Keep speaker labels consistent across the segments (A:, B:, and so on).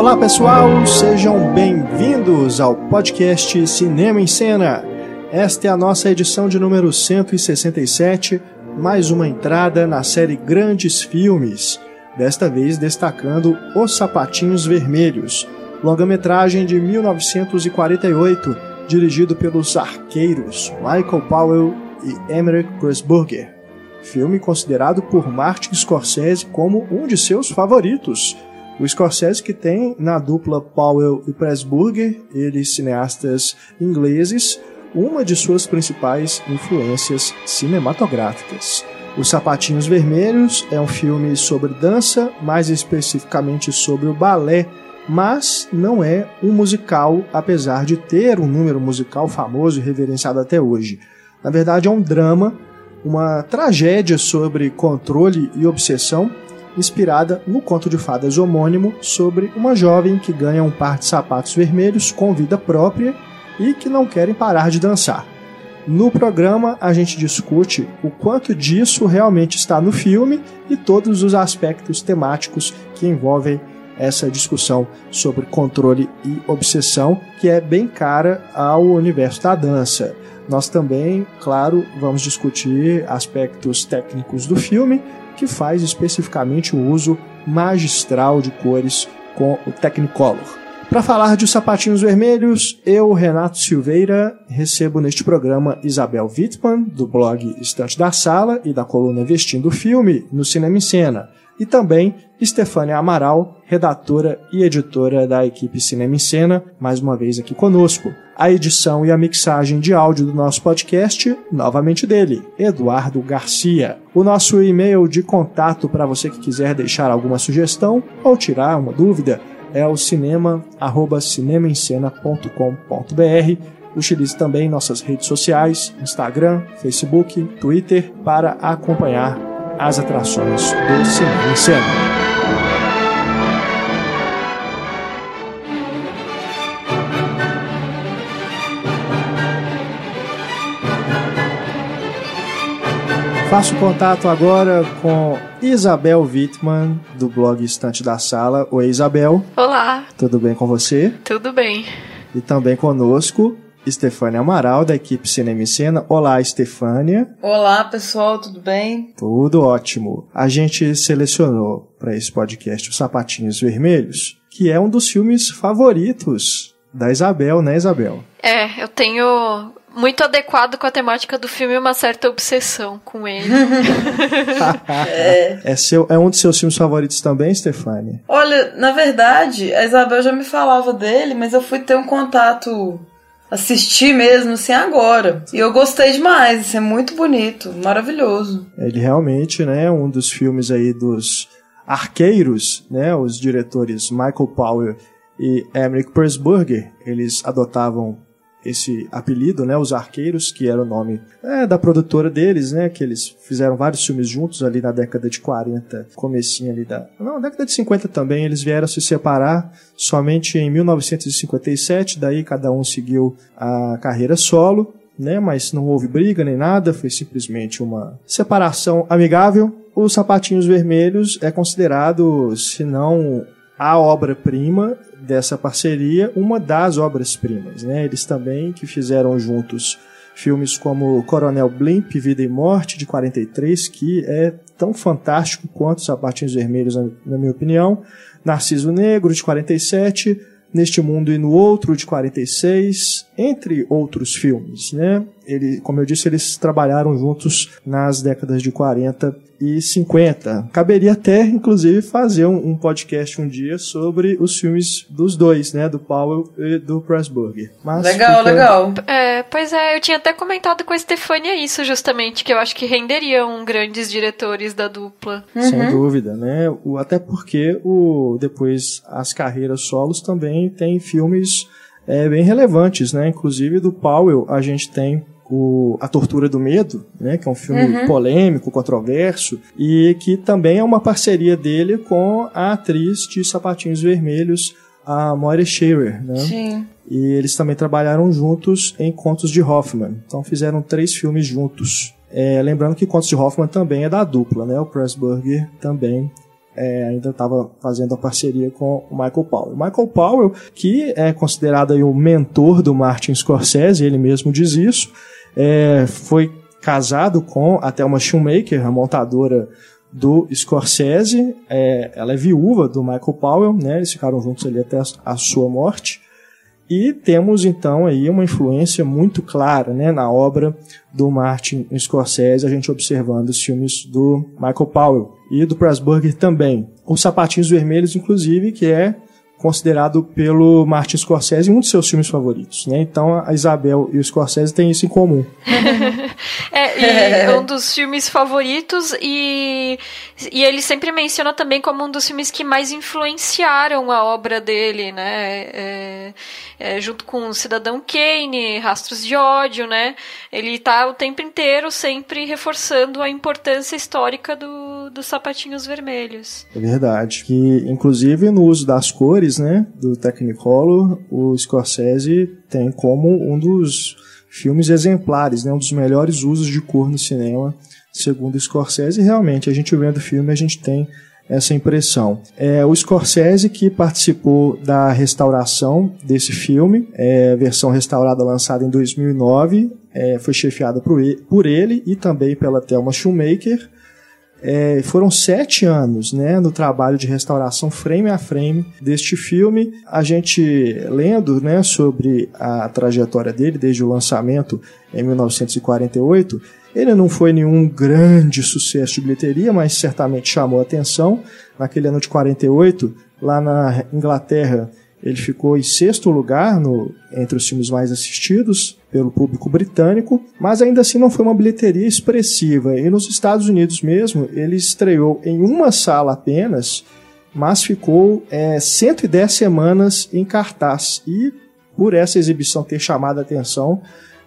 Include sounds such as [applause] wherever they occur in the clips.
A: Olá pessoal, sejam bem-vindos ao podcast Cinema em Cena. Esta é a nossa edição de número 167, mais uma entrada na série Grandes Filmes, desta vez destacando Os Sapatinhos Vermelhos, longa-metragem de 1948, dirigido pelos arqueiros Michael Powell e Emmerich Pressburger. Filme considerado por Martin Scorsese como um de seus favoritos. O Scorsese que tem na dupla Powell e Pressburger, eles cineastas ingleses, uma de suas principais influências cinematográficas. Os Sapatinhos Vermelhos é um filme sobre dança, mais especificamente sobre o balé, mas não é um musical, apesar de ter um número musical famoso e reverenciado até hoje. Na verdade, é um drama, uma tragédia sobre controle e obsessão, inspirada no conto de fadas homônimo sobre uma jovem que ganha um par de sapatos vermelhos com vida própria e que não querem parar de dançar. No programa, a gente discute o quanto disso realmente está no filme e todos os aspectos temáticos que envolvem essa discussão sobre controle e obsessão, que é bem cara ao universo da dança. Nós também, claro, vamos discutir aspectos técnicos do filme, que faz especificamente o uso magistral de cores com o Technicolor. Para falar de Os Sapatinhos Vermelhos, eu, Renato Silveira, recebo neste programa Isabel Wittmann, do blog Estante da Sala e da coluna Vestindo o Filme, no Cinema em Cena, e também Stefânia Amaral, redatora e editora da equipe Cinema em Cena, mais uma vez aqui conosco. A edição e a mixagem de áudio do nosso podcast, novamente dele, Eduardo Garcia. O nosso e-mail de contato para você que quiser deixar alguma sugestão ou tirar uma dúvida é o cinema, arroba cinemaencena.com.br. Utilize também nossas redes sociais, Instagram, Facebook, Twitter, para acompanhar as atrações do Cinema em Cena. Faço contato agora com Isabel Wittmann, do blog Estante da Sala. Oi, Isabel.
B: Olá.
A: Tudo bem com você?
B: Tudo bem.
A: E também conosco, Estefânia Amaral, da equipe Cinema e Cena. Olá, Estefânia.
C: Olá, pessoal, tudo bem?
A: Tudo ótimo. A gente selecionou para esse podcast Os Sapatinhos Vermelhos, que é um dos filmes favoritos da Isabel, né, Isabel?
B: É, eu tenho muito adequado com a temática do filme uma certa obsessão com ele. [laughs]
A: é. É, seu, é um dos seus filmes favoritos também, Stefania?
C: Olha, na verdade, a Isabel já me falava dele, mas eu fui ter um contato assistir mesmo, assim, agora. E eu gostei demais, isso é muito bonito, maravilhoso.
A: Ele realmente, né, é um dos filmes aí dos arqueiros, né, os diretores Michael Powell e Emmerich Pressburger, eles adotavam esse apelido, né, os Arqueiros, que era o nome é, da produtora deles, né, que eles fizeram vários filmes juntos ali na década de 40, comecinho ali da... Não, década de 50 também, eles vieram se separar somente em 1957, daí cada um seguiu a carreira solo, né, mas não houve briga nem nada, foi simplesmente uma separação amigável. Os Sapatinhos Vermelhos é considerado, se não a obra-prima dessa parceria, uma das obras-primas. Né? Eles também que fizeram juntos filmes como Coronel Blimp, Vida e Morte, de 43, que é tão fantástico quanto Sapatinhos Vermelhos, na minha opinião. Narciso Negro, de 47, Neste Mundo e no Outro, de 46, entre outros filmes. Né? Ele, como eu disse, eles trabalharam juntos nas décadas de 40 e 50. Caberia até, inclusive, fazer um, um, podcast um dia sobre os filmes dos dois, né? Do Powell e do Pressburger.
C: Mas legal, fica... legal.
B: É, pois é, eu tinha até comentado com a Stefania isso, justamente, que eu acho que renderiam grandes diretores da dupla.
A: Uhum. Sem dúvida, né? O, até porque o, depois as carreiras solos também tem filmes é, bem relevantes, né? Inclusive do Powell a gente tem o A Tortura do Medo, né, que é um filme uhum. polêmico, controverso, e que também é uma parceria dele com a atriz de Sapatinhos Vermelhos, a Moira Shearer, né?
C: Sim.
A: E eles também trabalharam juntos em Contos de Hoffman. Então fizeram três filmes juntos. É, lembrando que Contos de Hoffman também é da dupla, né? O Pressburger também é, ainda estava fazendo a parceria com o Michael Powell. O Michael Powell, que é considerado aí o mentor do Martin Scorsese, ele mesmo diz isso, é, foi casado com a Thelma Shoemaker, a montadora do Scorsese. É, ela é viúva do Michael Powell, né? Eles ficaram juntos ali até a sua morte. E temos então aí uma influência muito clara né, na obra do Martin Scorsese, a gente observando os filmes do Michael Powell e do Pressburger também. Os Sapatinhos Vermelhos, inclusive, que é considerado pelo Martin Scorsese um dos seus filmes favoritos, né? Então a Isabel e o Scorsese têm isso em comum. [laughs]
B: é, é [laughs] um dos filmes favoritos e, e ele sempre menciona também como um dos filmes que mais influenciaram a obra dele, né? É, é, junto com Cidadão Kane, Rastros de Ódio, né? Ele está o tempo inteiro sempre reforçando a importância histórica do, dos sapatinhos vermelhos.
A: É verdade. Que inclusive no uso das cores cores, né, do Technicolor, o Scorsese tem como um dos filmes exemplares, né, um dos melhores usos de cor no cinema, segundo Scorsese. E realmente, a gente vendo o filme, a gente tem essa impressão. É o Scorsese que participou da restauração desse filme, é, versão restaurada lançada em 2009, é, foi chefiada por ele, por ele e também pela Thelma Shoemaker. É, foram sete anos né, no trabalho de restauração frame a frame deste filme. A gente lendo né, sobre a trajetória dele desde o lançamento em 1948, ele não foi nenhum grande sucesso de bilheteria, mas certamente chamou atenção. Naquele ano de 48, lá na Inglaterra, ele ficou em sexto lugar no, entre os filmes mais assistidos pelo público britânico, mas ainda assim não foi uma bilheteria expressiva. E nos Estados Unidos mesmo, ele estreou em uma sala apenas, mas ficou é, 110 semanas em cartaz. E por essa exibição ter chamado a atenção,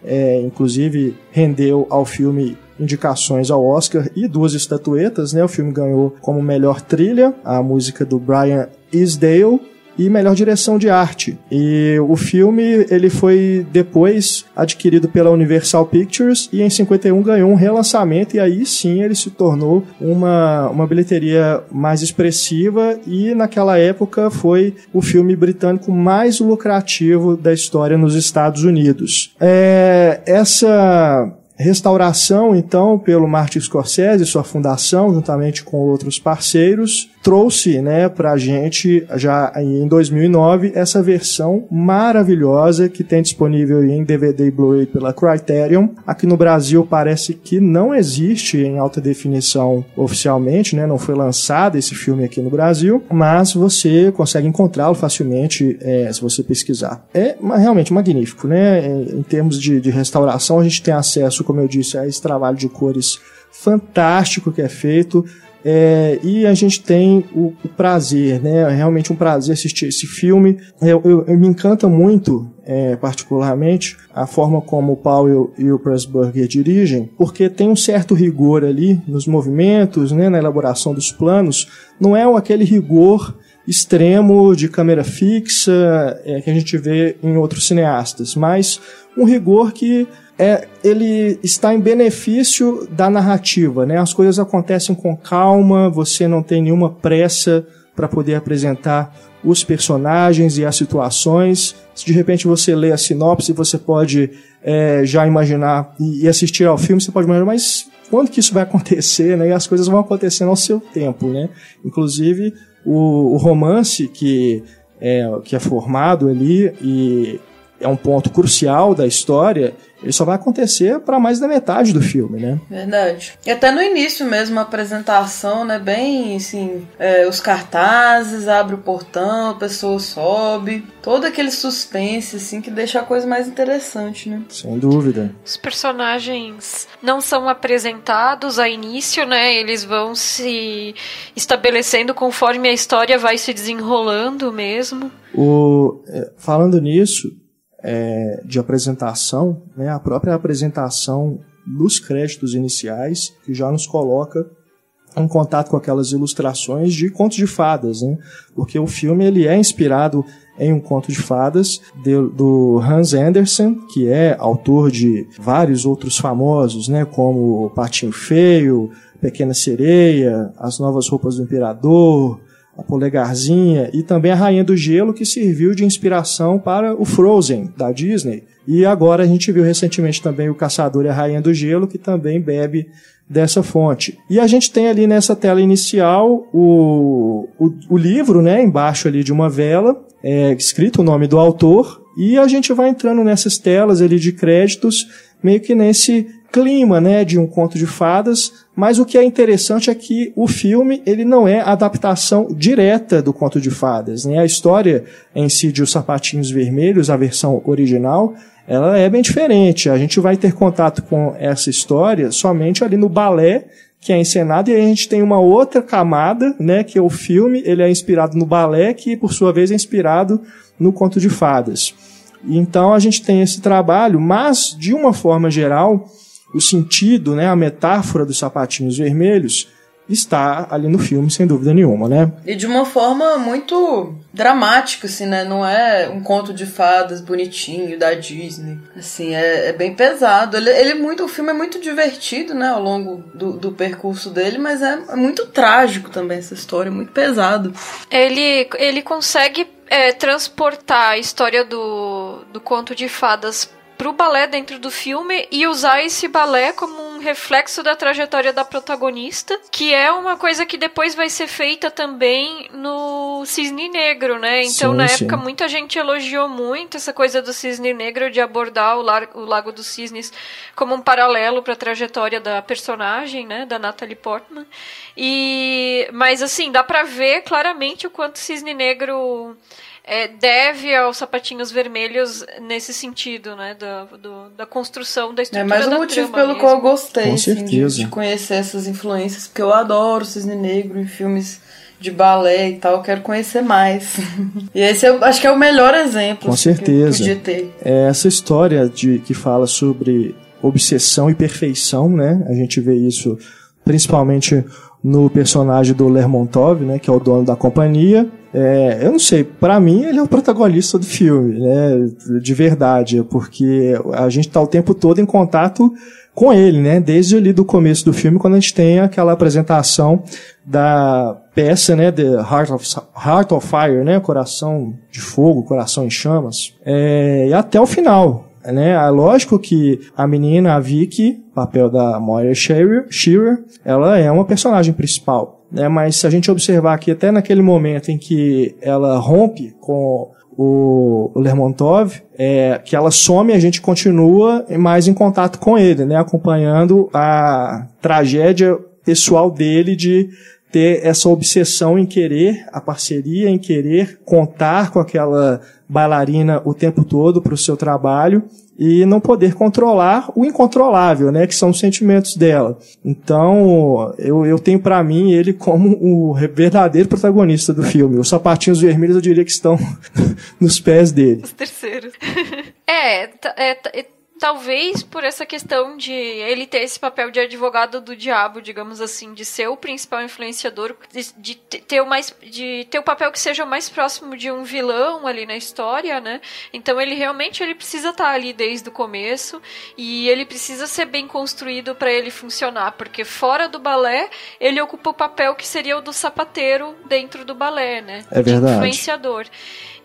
A: é, inclusive rendeu ao filme indicações ao Oscar e duas estatuetas. Né? O filme ganhou como melhor trilha a música do Brian Isdale e melhor direção de arte. E o filme ele foi depois adquirido pela Universal Pictures e em 51 ganhou um relançamento e aí sim ele se tornou uma, uma bilheteria mais expressiva e naquela época foi o filme britânico mais lucrativo da história nos Estados Unidos. É, essa restauração, então, pelo Martin Scorsese, sua fundação, juntamente com outros parceiros, trouxe né, para a gente, já em 2009, essa versão maravilhosa que tem disponível em DVD e Blu-ray pela Criterion. Aqui no Brasil parece que não existe em alta definição oficialmente, né, não foi lançado esse filme aqui no Brasil, mas você consegue encontrá-lo facilmente é, se você pesquisar. É realmente magnífico, né? Em termos de, de restauração, a gente tem acesso, como eu disse, a esse trabalho de cores fantástico que é feito. É, e a gente tem o, o, prazer, né? É realmente um prazer assistir esse filme. Eu, eu, eu me encanta muito, é, particularmente, a forma como o Powell e o Pressburger dirigem, porque tem um certo rigor ali nos movimentos, né? na elaboração dos planos. Não é aquele rigor extremo de câmera fixa é, que a gente vê em outros cineastas, mas um rigor que é, ele está em benefício da narrativa, né? As coisas acontecem com calma, você não tem nenhuma pressa para poder apresentar os personagens e as situações. Se de repente você lê a sinopse, você pode é, já imaginar e assistir ao filme, você pode imaginar, mas quando que isso vai acontecer, né? E as coisas vão acontecendo ao seu tempo, né? Inclusive o, o romance que é, que é formado ali e é um ponto crucial da história, ele só vai acontecer para mais da metade do filme, né?
C: Verdade. E até no início mesmo, a apresentação, né? Bem, assim, é, os cartazes, abre o portão, a pessoa sobe. Todo aquele suspense, assim, que deixa a coisa mais interessante, né?
A: Sem dúvida.
B: Os personagens não são apresentados a início, né? Eles vão se estabelecendo conforme a história vai se desenrolando mesmo.
A: O, é, falando nisso, é, de apresentação, né, a própria apresentação nos créditos iniciais, que já nos coloca em contato com aquelas ilustrações de contos de fadas, né? porque o filme ele é inspirado em um conto de fadas de, do Hans Andersen, que é autor de vários outros famosos, né, como Patinho Feio, Pequena Sereia, As Novas Roupas do Imperador, a Polegarzinha e também a Rainha do Gelo, que serviu de inspiração para o Frozen, da Disney. E agora a gente viu recentemente também o Caçador e a Rainha do Gelo, que também bebe dessa fonte. E a gente tem ali nessa tela inicial o, o, o livro, né, embaixo ali de uma vela, é, escrito o nome do autor, e a gente vai entrando nessas telas ali de créditos, meio que nesse clima, né, de um conto de fadas, mas o que é interessante é que o filme, ele não é adaptação direta do conto de fadas, né? A história em si de Os Sapatinhos Vermelhos, a versão original, ela é bem diferente. A gente vai ter contato com essa história somente ali no balé que é encenado e aí a gente tem uma outra camada, né, que é o filme, ele é inspirado no balé, que por sua vez é inspirado no conto de fadas. Então a gente tem esse trabalho, mas de uma forma geral, o sentido, né, a metáfora dos sapatinhos vermelhos está ali no filme, sem dúvida nenhuma, né?
C: E de uma forma muito dramática, assim, né? Não é um conto de fadas bonitinho da Disney. Assim, é, é bem pesado. Ele, ele é muito, o filme é muito divertido, né? Ao longo do, do percurso dele, mas é, é muito trágico também essa história, é muito pesado.
B: Ele, ele consegue é, transportar a história do, do conto de fadas pro balé dentro do filme e usar esse balé como um reflexo da trajetória da protagonista, que é uma coisa que depois vai ser feita também no Cisne Negro, né? Então, sim, na sim. época, muita gente elogiou muito essa coisa do Cisne Negro de abordar o, Lar o Lago dos Cisnes como um paralelo para a trajetória da personagem, né, da Natalie Portman. E mas assim, dá para ver claramente o quanto Cisne Negro é, deve aos sapatinhos vermelhos nesse sentido, né? Da, do, da construção da é estrutura.
C: É mais um motivo pelo mesmo. qual eu gostei assim, de, de, conhecer essas influências, porque eu adoro Cisne Negro em filmes de balé e tal, eu quero conhecer mais. [laughs] e esse eu acho que é o melhor exemplo.
A: Com
C: assim,
A: certeza. podia ter. É essa história de que fala sobre obsessão e perfeição, né? A gente vê isso principalmente no personagem do Lermontov, né, que é o dono da companhia. É, eu não sei, para mim ele é o protagonista do filme, né, de verdade, porque a gente tá o tempo todo em contato com ele, né, desde ali do começo do filme, quando a gente tem aquela apresentação da peça, né, The Heart of, Heart of Fire, né, Coração de Fogo, Coração em Chamas, é, e até o final, né? É lógico que a menina, a Vicky, papel da Moira Shearer, Shearer, ela é uma personagem principal. Né? Mas se a gente observar aqui, até naquele momento em que ela rompe com o, Lermontov, é, que ela some, a gente continua mais em contato com ele, né? acompanhando a tragédia pessoal dele de ter essa obsessão em querer a parceria, em querer contar com aquela bailarina o tempo todo para o seu trabalho e não poder controlar o incontrolável, né, que são os sentimentos dela. Então, eu, eu tenho para mim ele como o verdadeiro protagonista do filme. Os sapatinhos vermelhos eu diria que estão [laughs] nos pés dele.
B: Os terceiros. [laughs] é, é, talvez por essa questão de ele ter esse papel de advogado do diabo, digamos assim, de ser o principal influenciador, de, de ter o mais, de ter o papel que seja o mais próximo de um vilão ali na história, né? Então ele realmente ele precisa estar ali desde o começo e ele precisa ser bem construído para ele funcionar, porque fora do balé ele ocupa o papel que seria o do sapateiro dentro do balé, né?
A: É verdade.
B: De influenciador.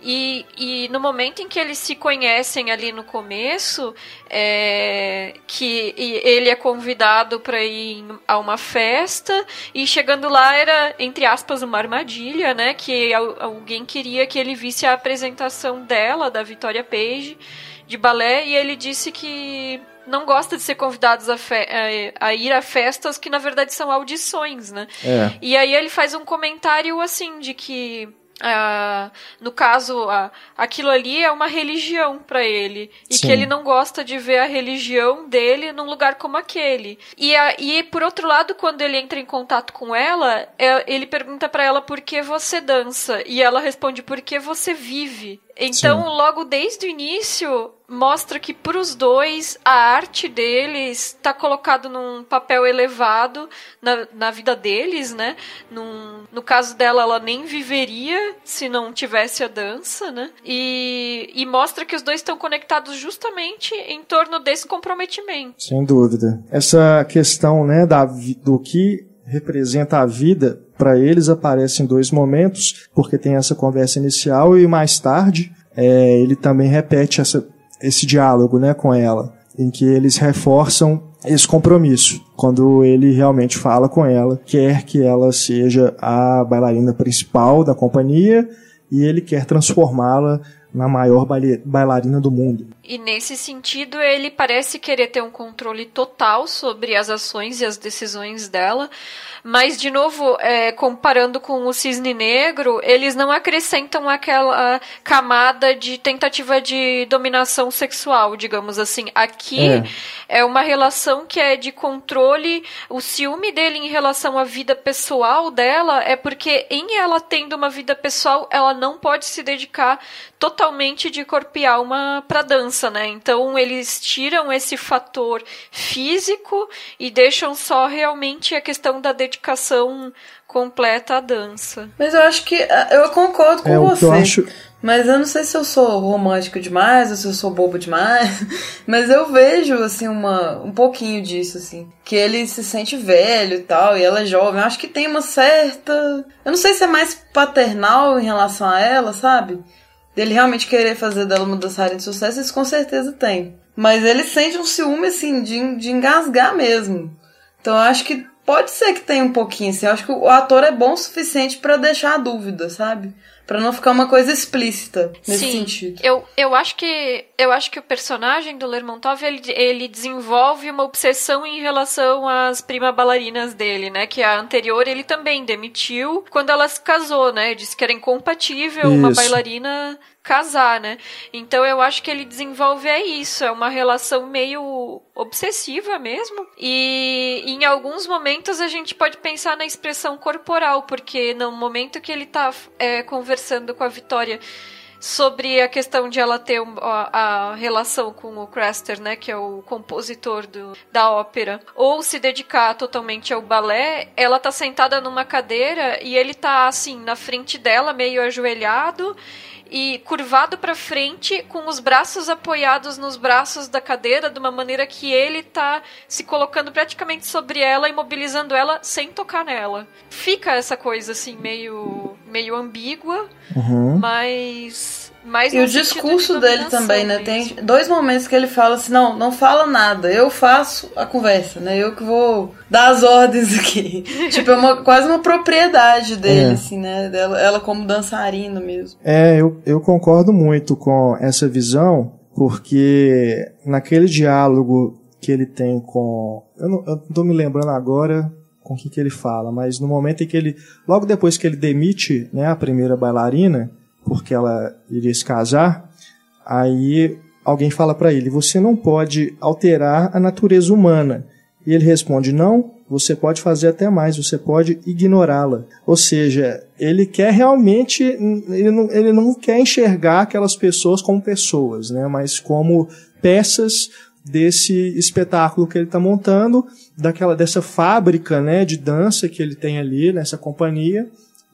B: E, e no momento em que eles se conhecem ali no começo, é, que ele é convidado para ir a uma festa e chegando lá era entre aspas uma armadilha, né? Que alguém queria que ele visse a apresentação dela, da Victoria Page, de balé, e ele disse que não gosta de ser convidados a, a, a, ir a festas que na verdade são audições, né?
A: É.
B: E aí ele faz um comentário assim de que Uh, no caso, uh, aquilo ali é uma religião para ele. E Sim. que ele não gosta de ver a religião dele num lugar como aquele. E, e por outro lado, quando ele entra em contato com ela, é, ele pergunta para ela por que você dança. E ela responde por que você vive. Então, Sim. logo desde o início, mostra que para os dois a arte deles está colocado num papel elevado na, na vida deles, né? Num, no caso dela, ela nem viveria se não tivesse a dança, né? E, e mostra que os dois estão conectados justamente em torno desse comprometimento.
A: Sem dúvida. Essa questão, né, da, do que representa a vida para eles aparece em dois momentos, porque tem essa conversa inicial e mais tarde é, ele também repete essa esse diálogo né, com ela, em que eles reforçam esse compromisso. Quando ele realmente fala com ela, quer que ela seja a bailarina principal da companhia e ele quer transformá-la na maior bailarina do mundo.
B: E nesse sentido, ele parece querer ter um controle total sobre as ações e as decisões dela, mas, de novo, é, comparando com o cisne negro, eles não acrescentam aquela camada de tentativa de dominação sexual, digamos assim. Aqui é. é uma relação que é de controle. O ciúme dele em relação à vida pessoal dela é porque, em ela tendo uma vida pessoal, ela não pode se dedicar totalmente de corpo e alma para dança, né? Então eles tiram esse fator físico e deixam só realmente a questão da dedicação completa à dança.
C: Mas eu acho que ah, eu concordo com é, você. Eu acho... Mas eu não sei se eu sou romântico demais ou se eu sou bobo demais, [laughs] mas eu vejo assim uma um pouquinho disso assim, que ele se sente velho e tal, e ela é jovem. Eu acho que tem uma certa, eu não sei se é mais paternal em relação a ela, sabe? Dele realmente querer fazer dela uma dançarina de sucesso, isso com certeza tem. Mas ele sente um ciúme, assim, de, de engasgar mesmo. Então eu acho que pode ser que tenha um pouquinho, assim. Eu acho que o ator é bom o suficiente para deixar a dúvida, sabe? Para não ficar uma coisa explícita nesse
B: Sim,
C: sentido.
B: Eu, eu acho que eu acho que o personagem do Lermontov ele, ele desenvolve uma obsessão em relação às prima bailarinas dele, né? Que a anterior ele também demitiu quando ela se casou, né? Disse que era incompatível Isso. uma bailarina casar, né? Então eu acho que ele desenvolve é isso, é uma relação meio obsessiva mesmo. E em alguns momentos a gente pode pensar na expressão corporal, porque no momento que ele tá é, conversando com a Vitória sobre a questão de ela ter a, a, relação com o Craster, né, que é o compositor do, da ópera, ou se dedicar totalmente ao balé, ela tá sentada numa cadeira e ele tá assim na frente dela, meio ajoelhado, e curvado para frente, com os braços apoiados nos braços da cadeira, de uma maneira que ele tá se colocando praticamente sobre ela, imobilizando ela sem tocar nela. Fica essa coisa assim meio meio ambígua, uhum. mas mas
C: e o discurso de dele também, né? Tem dois momentos que ele fala assim: não, não fala nada, eu faço a conversa, né? Eu que vou dar as ordens aqui. [laughs] tipo, é uma, quase uma propriedade dele, é. assim, né? Dela, ela como dançarina mesmo.
A: É, eu, eu concordo muito com essa visão, porque naquele diálogo que ele tem com. Eu não, eu não tô me lembrando agora com o que, que ele fala, mas no momento em que ele. Logo depois que ele demite né, a primeira bailarina porque ela iria se casar, aí alguém fala para ele: você não pode alterar a natureza humana. E ele responde: não, você pode fazer até mais, você pode ignorá-la. Ou seja, ele quer realmente, ele não, ele não quer enxergar aquelas pessoas como pessoas, né, mas como peças desse espetáculo que ele está montando, daquela dessa fábrica né, de dança que ele tem ali nessa companhia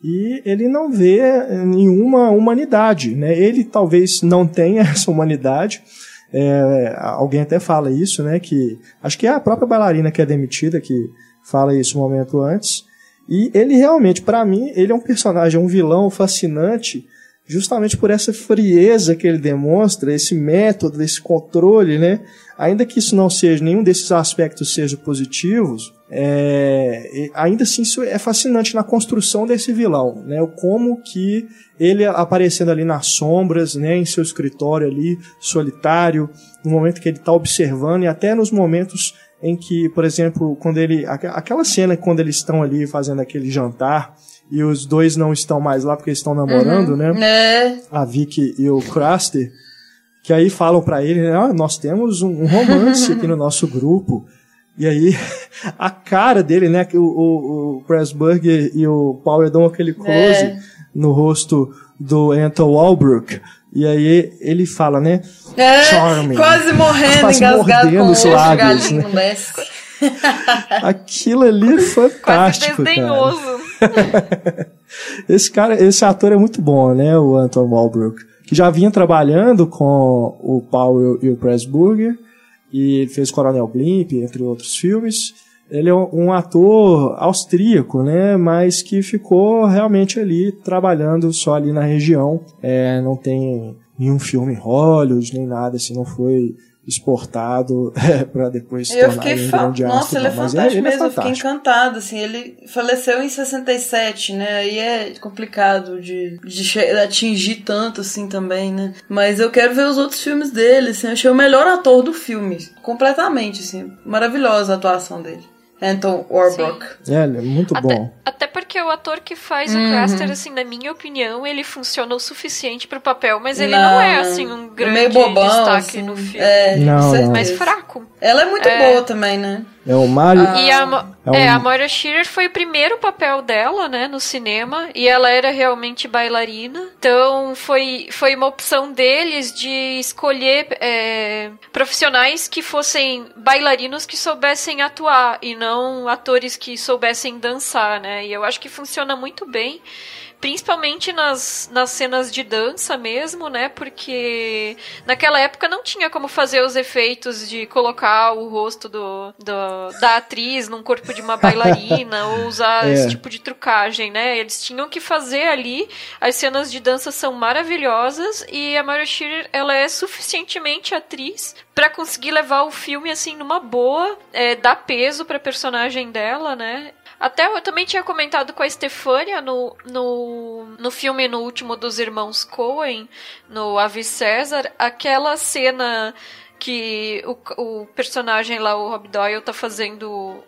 A: e ele não vê nenhuma humanidade. Né? Ele talvez não tenha [laughs] essa humanidade. É, alguém até fala isso, né? Que acho que é a própria bailarina que é demitida que fala isso um momento antes. E ele realmente, para mim, ele é um personagem, um vilão fascinante, justamente por essa frieza que ele demonstra, esse método, esse controle, né? Ainda que isso não seja, nenhum desses aspectos seja positivos, é, ainda assim isso é fascinante na construção desse vilão, né? Como que ele aparecendo ali nas sombras, né, em seu escritório ali, solitário, no momento que ele está observando e até nos momentos em que, por exemplo, quando ele aquela cena quando eles estão ali fazendo aquele jantar e os dois não estão mais lá porque estão namorando, uhum, né?
C: É.
A: A Vicky e o Craster que aí falam para ele, né, ah, nós temos um romance aqui no nosso grupo. E aí, [laughs] a cara dele, né, o, o, o Pressburger e o Power dão aquele close é. no rosto do Anton Walbrook. E aí ele fala, né?
C: É, Charming. Quase morrendo, quase engasgado com os lábios, né? [laughs]
A: Aquilo ali é fantástico, quase desdenhoso. [laughs] esse cara, esse ator é muito bom, né? O Anton Walbrook. Que já vinha trabalhando com o Paul e o Pressburger. E ele fez Coronel Blimp, entre outros filmes. Ele é um ator austríaco, né? Mas que ficou realmente ali trabalhando só ali na região. É, não tem nenhum filme em Hollywood, nem nada assim, não foi exportado [laughs] é, para depois se
C: eu tornar um grande Nossa, ele é fantástico é, ele mesmo, é fantástico. eu fiquei encantado, assim, ele faleceu em 67, né, aí é complicado de, de atingir tanto, assim, também, né, mas eu quero ver os outros filmes dele, assim, eu achei o melhor ator do filme, completamente, assim, maravilhosa a atuação dele. Anton Warbrook.
A: É, ele é muito
B: até,
A: bom.
B: Até porque o ator que faz uhum. o Craster, assim, na minha opinião, ele funciona o suficiente pro papel, mas ele não, não é, assim, um grande bobão, destaque assim, no filme. É,
A: não, não.
B: mais fraco.
C: Ela é muito é... boa também, né?
A: É o Mario.
B: Ah. E a, é, um... é, a Moira Shearer foi o primeiro papel dela, né, no cinema, e ela era realmente bailarina. Então foi, foi uma opção deles de escolher é, profissionais que fossem bailarinos que soubessem atuar e não atores que soubessem dançar, né? E eu acho que funciona muito bem principalmente nas, nas cenas de dança mesmo, né? Porque naquela época não tinha como fazer os efeitos de colocar o rosto do, do da atriz num corpo de uma bailarina [laughs] ou usar é. esse tipo de trucagem, né? Eles tinham que fazer ali. As cenas de dança são maravilhosas e a Mara Shearer, ela é suficientemente atriz para conseguir levar o filme assim numa boa, é, dar peso para personagem dela, né? Até eu também tinha comentado com a Stefania no, no, no filme no último dos irmãos Coen, no Ave César, aquela cena que o, o personagem lá, o Rob Doyle, tá fazendo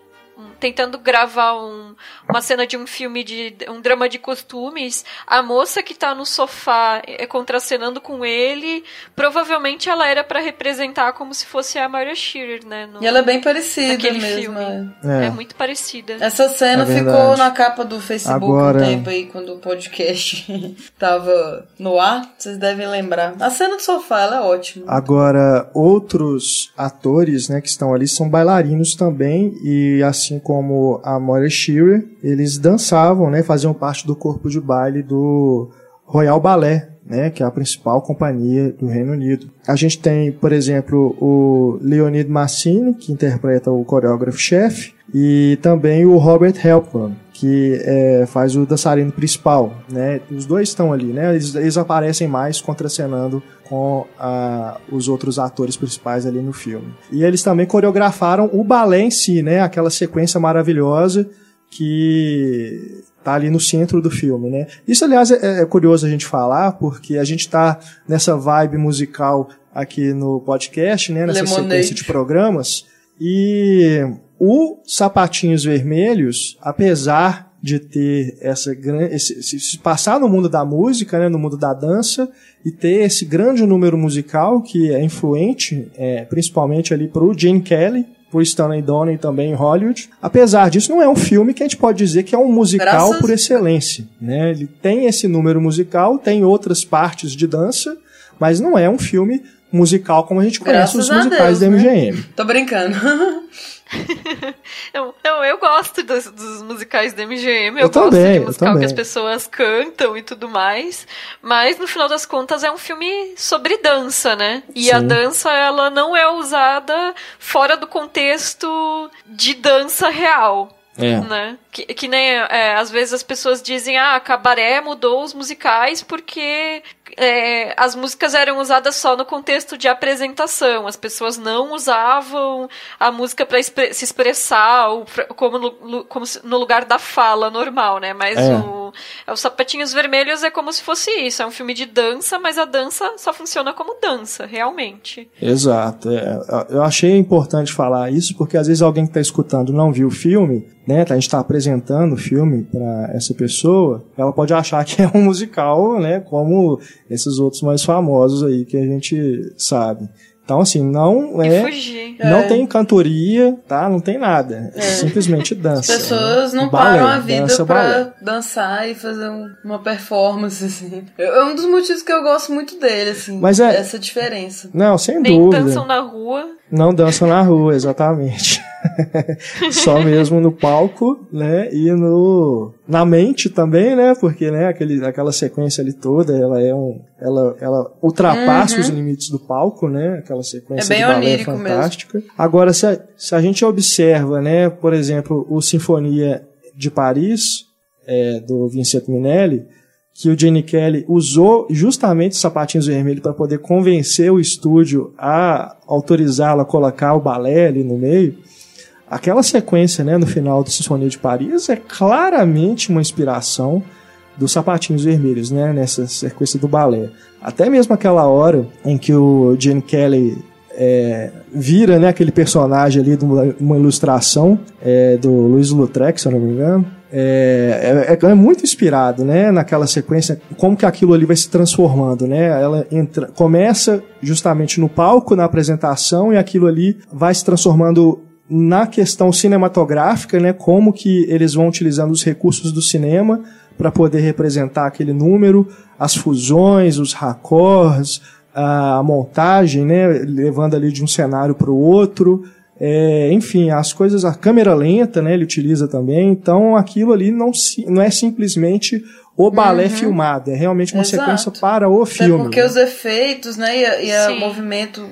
B: tentando gravar um, uma cena de um filme de um drama de costumes, a moça que tá no sofá é, contracenando com ele, provavelmente ela era para representar como se fosse a Maria Shearer, né?
C: No, e ela é bem parecida mesmo.
B: Filme. É. é. muito parecida.
C: Essa cena é ficou na capa do Facebook Agora... um tempo aí, quando o podcast [laughs] tava no ar, vocês devem lembrar. A cena do sofá, ela é ótima.
A: Agora, outros atores, né, que estão ali são bailarinos também e assim assim como a Moira Shearer, eles dançavam, né, faziam parte do corpo de baile do Royal Ballet, né, que é a principal companhia do Reino Unido. A gente tem, por exemplo, o Leonid Massini, que interpreta o coreógrafo-chefe, e também o Robert Helpman, que é, faz o dançarino principal, né? Os dois estão ali, né? Eles, eles aparecem mais contracenando com a, os outros atores principais ali no filme. E eles também coreografaram o balé em si, né? Aquela sequência maravilhosa que tá ali no centro do filme, né? Isso, aliás, é, é curioso a gente falar, porque a gente tá nessa vibe musical aqui no podcast, né? Nessa Lemonade. sequência de programas. E o Sapatinhos Vermelhos, apesar de ter essa grande. Se passar no mundo da música, né, no mundo da dança, e ter esse grande número musical que é influente, é, principalmente ali para o Gene Kelly, por Stanley Donen também em Hollywood. Apesar disso, não é um filme que a gente pode dizer que é um musical Graças... por excelência. Né? Ele tem esse número musical, tem outras partes de dança, mas não é um filme musical como a gente conhece Graças os musicais Deus, da MGM. Né?
C: Tô brincando. [laughs] [laughs]
B: eu, eu, eu, gosto dos, dos, musicais da MGM, eu, eu gosto também, de musical que as pessoas cantam e tudo mais, mas no final das contas é um filme sobre dança, né? E Sim. a dança, ela não é usada fora do contexto de dança real. É. Né? Que, que nem é, às vezes as pessoas dizem, ah, cabaré mudou os musicais porque é, as músicas eram usadas só no contexto de apresentação. As pessoas não usavam a música para se expressar ou pra, como, no, como no lugar da fala normal, né? Mas é. o, é, o Sapatinhos Vermelhos é como se fosse isso. É um filme de dança, mas a dança só funciona como dança, realmente.
A: Exato. É, eu achei importante falar isso porque às vezes alguém que está escutando não viu o filme né, a gente está apresentando o filme para essa pessoa, ela pode achar que é um musical, né, como esses outros mais famosos aí que a gente sabe. Então, assim, não é. Não é. tem cantoria, tá? Não tem nada. É. Simplesmente dança.
C: As pessoas né? não balé, param a vida dança, pra balé. dançar e fazer um, uma performance, assim. É um dos motivos que eu gosto muito dele, assim. Mas é. Essa diferença.
A: Não, sem
B: Nem
A: dúvida.
B: Nem dançam na rua.
A: Não dançam na rua, exatamente. [laughs] Só mesmo no palco, né? E no na mente também, né? Porque, né, aquele, aquela sequência ali toda, ela é um ela, ela ultrapassa uhum. os limites do palco, né? Aquela sequência é bem de balé fantástica. Mesmo. Agora, se a, se a gente observa, né, por exemplo, o Sinfonia de Paris, é, do Vincent Minelli, que o Gene Kelly usou justamente os sapatinhos vermelhos para poder convencer o estúdio a autorizá-lo a colocar o balé ali no meio. Aquela sequência, né, no final do Sinfonia de Paris é claramente uma inspiração dos sapatinhos vermelhos, né, nessa sequência do balé. Até mesmo aquela hora em que o Gene Kelly é, vira né, aquele personagem ali de uma, ilustração é, do Luiz Lautrec, se eu não me engano. É, é, é, muito inspirado, né, naquela sequência, como que aquilo ali vai se transformando, né? Ela entra, começa justamente no palco, na apresentação, e aquilo ali vai se transformando na questão cinematográfica, né, como que eles vão utilizando os recursos do cinema para poder representar aquele número, as fusões, os raccords, a montagem, né, levando ali de um cenário para o outro, é, enfim, as coisas, a câmera lenta, né, ele utiliza também, então aquilo ali não, não é simplesmente o balé uhum. filmado, é realmente uma Exato. sequência para o filme. É
C: porque né? os efeitos, né, e, e o movimento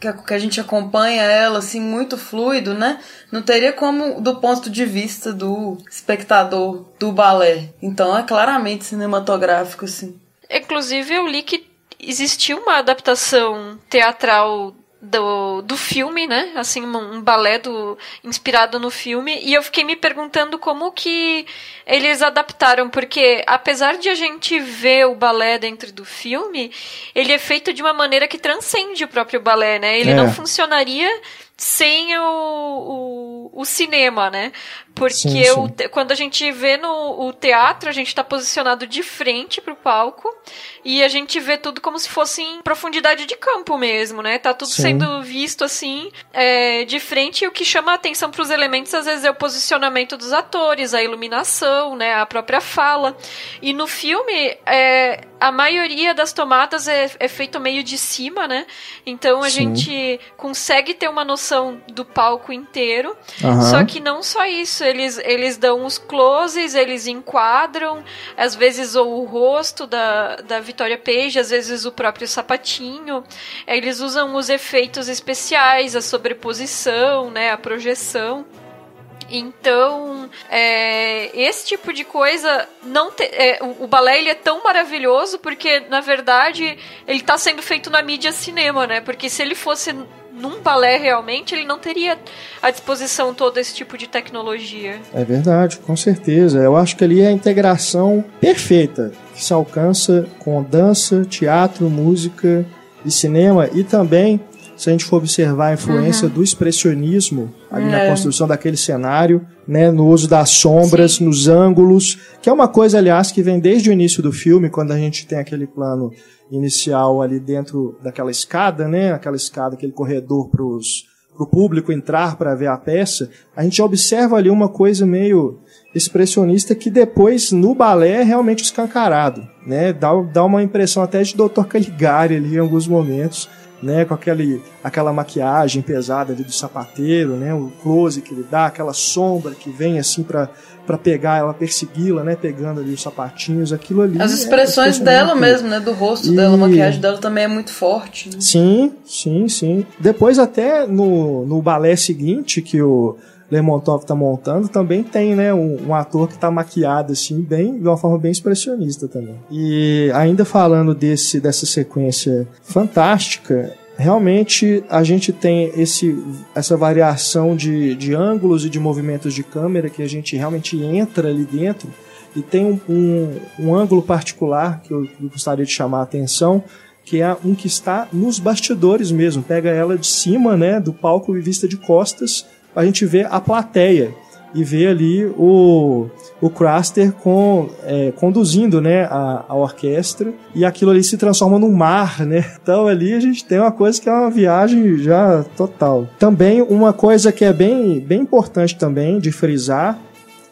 C: que a, que a gente acompanha ela assim muito fluido, né? Não teria como do ponto de vista do espectador do balé. Então é claramente cinematográfico assim.
B: Inclusive eu li que existiu uma adaptação teatral do, do filme, né? Assim, um, balé do, inspirado no filme. E eu fiquei me perguntando como que eles adaptaram, porque apesar de a gente ver o balé dentro do filme, ele é feito de uma maneira que transcende o próprio balé, né? Ele é. não funcionaria sem o, o, o, cinema, né? Porque sim, sim. O, quando a gente vê no o teatro, a gente está posicionado de frente para o palco e a gente vê tudo como se fosse em profundidade de campo mesmo, né? Tá tudo sim. sendo visto assim é, de frente e o que chama a atenção para os elementos às vezes é o posicionamento dos atores, a iluminação, né? A própria fala. E no filme, é, a maioria das tomadas é, é feito meio de cima, né? Então a gente consegue ter uma noção do palco inteiro. Uhum. Só que não só isso, eles, eles dão os closes, eles enquadram, às vezes ou o rosto da, da Vitória Page, às vezes o próprio sapatinho. Eles usam os efeitos especiais, a sobreposição, né, a projeção. Então, é, esse tipo de coisa não te, é, o, o, balé ele é tão maravilhoso porque na verdade ele está sendo feito na mídia cinema, né? Porque se ele fosse num balé realmente, ele não teria à disposição todo esse tipo de tecnologia.
A: É verdade, com certeza. Eu acho que ali é a integração perfeita que se alcança com dança, teatro, música e cinema e também se a gente for observar a influência uhum. do expressionismo ali é. na construção daquele cenário, né, no uso das sombras, Sim. nos ângulos, que é uma coisa, aliás, que vem desde o início do filme, quando a gente tem aquele plano inicial ali dentro daquela escada, né? Aquela escada, aquele corredor para o público entrar para ver a peça, a gente observa ali uma coisa meio expressionista que depois no balé é realmente escancarado, né? Dá, dá uma impressão até de Dr. Caligari ali em alguns momentos, né? Com aquele, aquela maquiagem pesada ali do sapateiro, né? O close que ele dá, aquela sombra que vem assim para para pegar ela, persegui-la, né? Pegando ali os sapatinhos, aquilo ali.
C: As é expressões é, dela mesmo, né? Do rosto e... dela, a maquiagem dela também é muito forte. Né?
A: Sim, sim, sim. Depois até no, no balé seguinte que o Lermontov tá montando, também tem, né, um, um ator que tá maquiado assim, bem, de uma forma bem expressionista também. E ainda falando desse dessa sequência fantástica, realmente a gente tem esse, essa variação de, de ângulos e de movimentos de câmera que a gente realmente entra ali dentro e tem um, um, um ângulo particular que eu, que eu gostaria de chamar a atenção que é um que está nos bastidores mesmo, pega ela de cima, né, do palco e vista de costas, a gente vê a plateia. e vê ali o, o Craster com, é, conduzindo né, a, a orquestra e aquilo ali se transforma num mar, né? [laughs] Então ali a gente tem uma coisa que é uma viagem já total. Também uma coisa que é bem, bem importante também de frisar,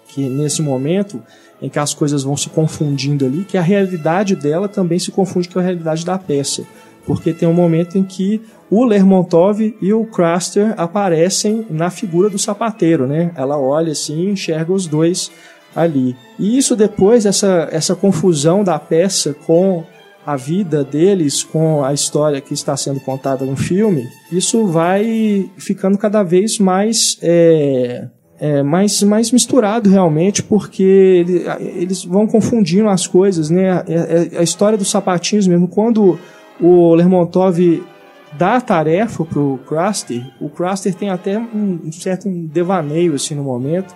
A: que nesse momento em que as coisas vão se confundindo ali, que a realidade dela também se confunde com a realidade da peça. Porque tem um momento em que o Lermontov e o Craster aparecem na figura do sapateiro, né? Ela olha assim e enxerga os dois ali. E isso depois, essa, essa confusão da peça com a vida deles, com a história que está sendo contada no filme, isso vai ficando cada vez mais é, é, mais, mais misturado realmente, porque ele, eles vão confundindo as coisas, né? A, é, a, história dos sapatinhos mesmo, quando o Lermontov dá a tarefa pro Craster, o Craster tem até um, um certo devaneio assim no momento,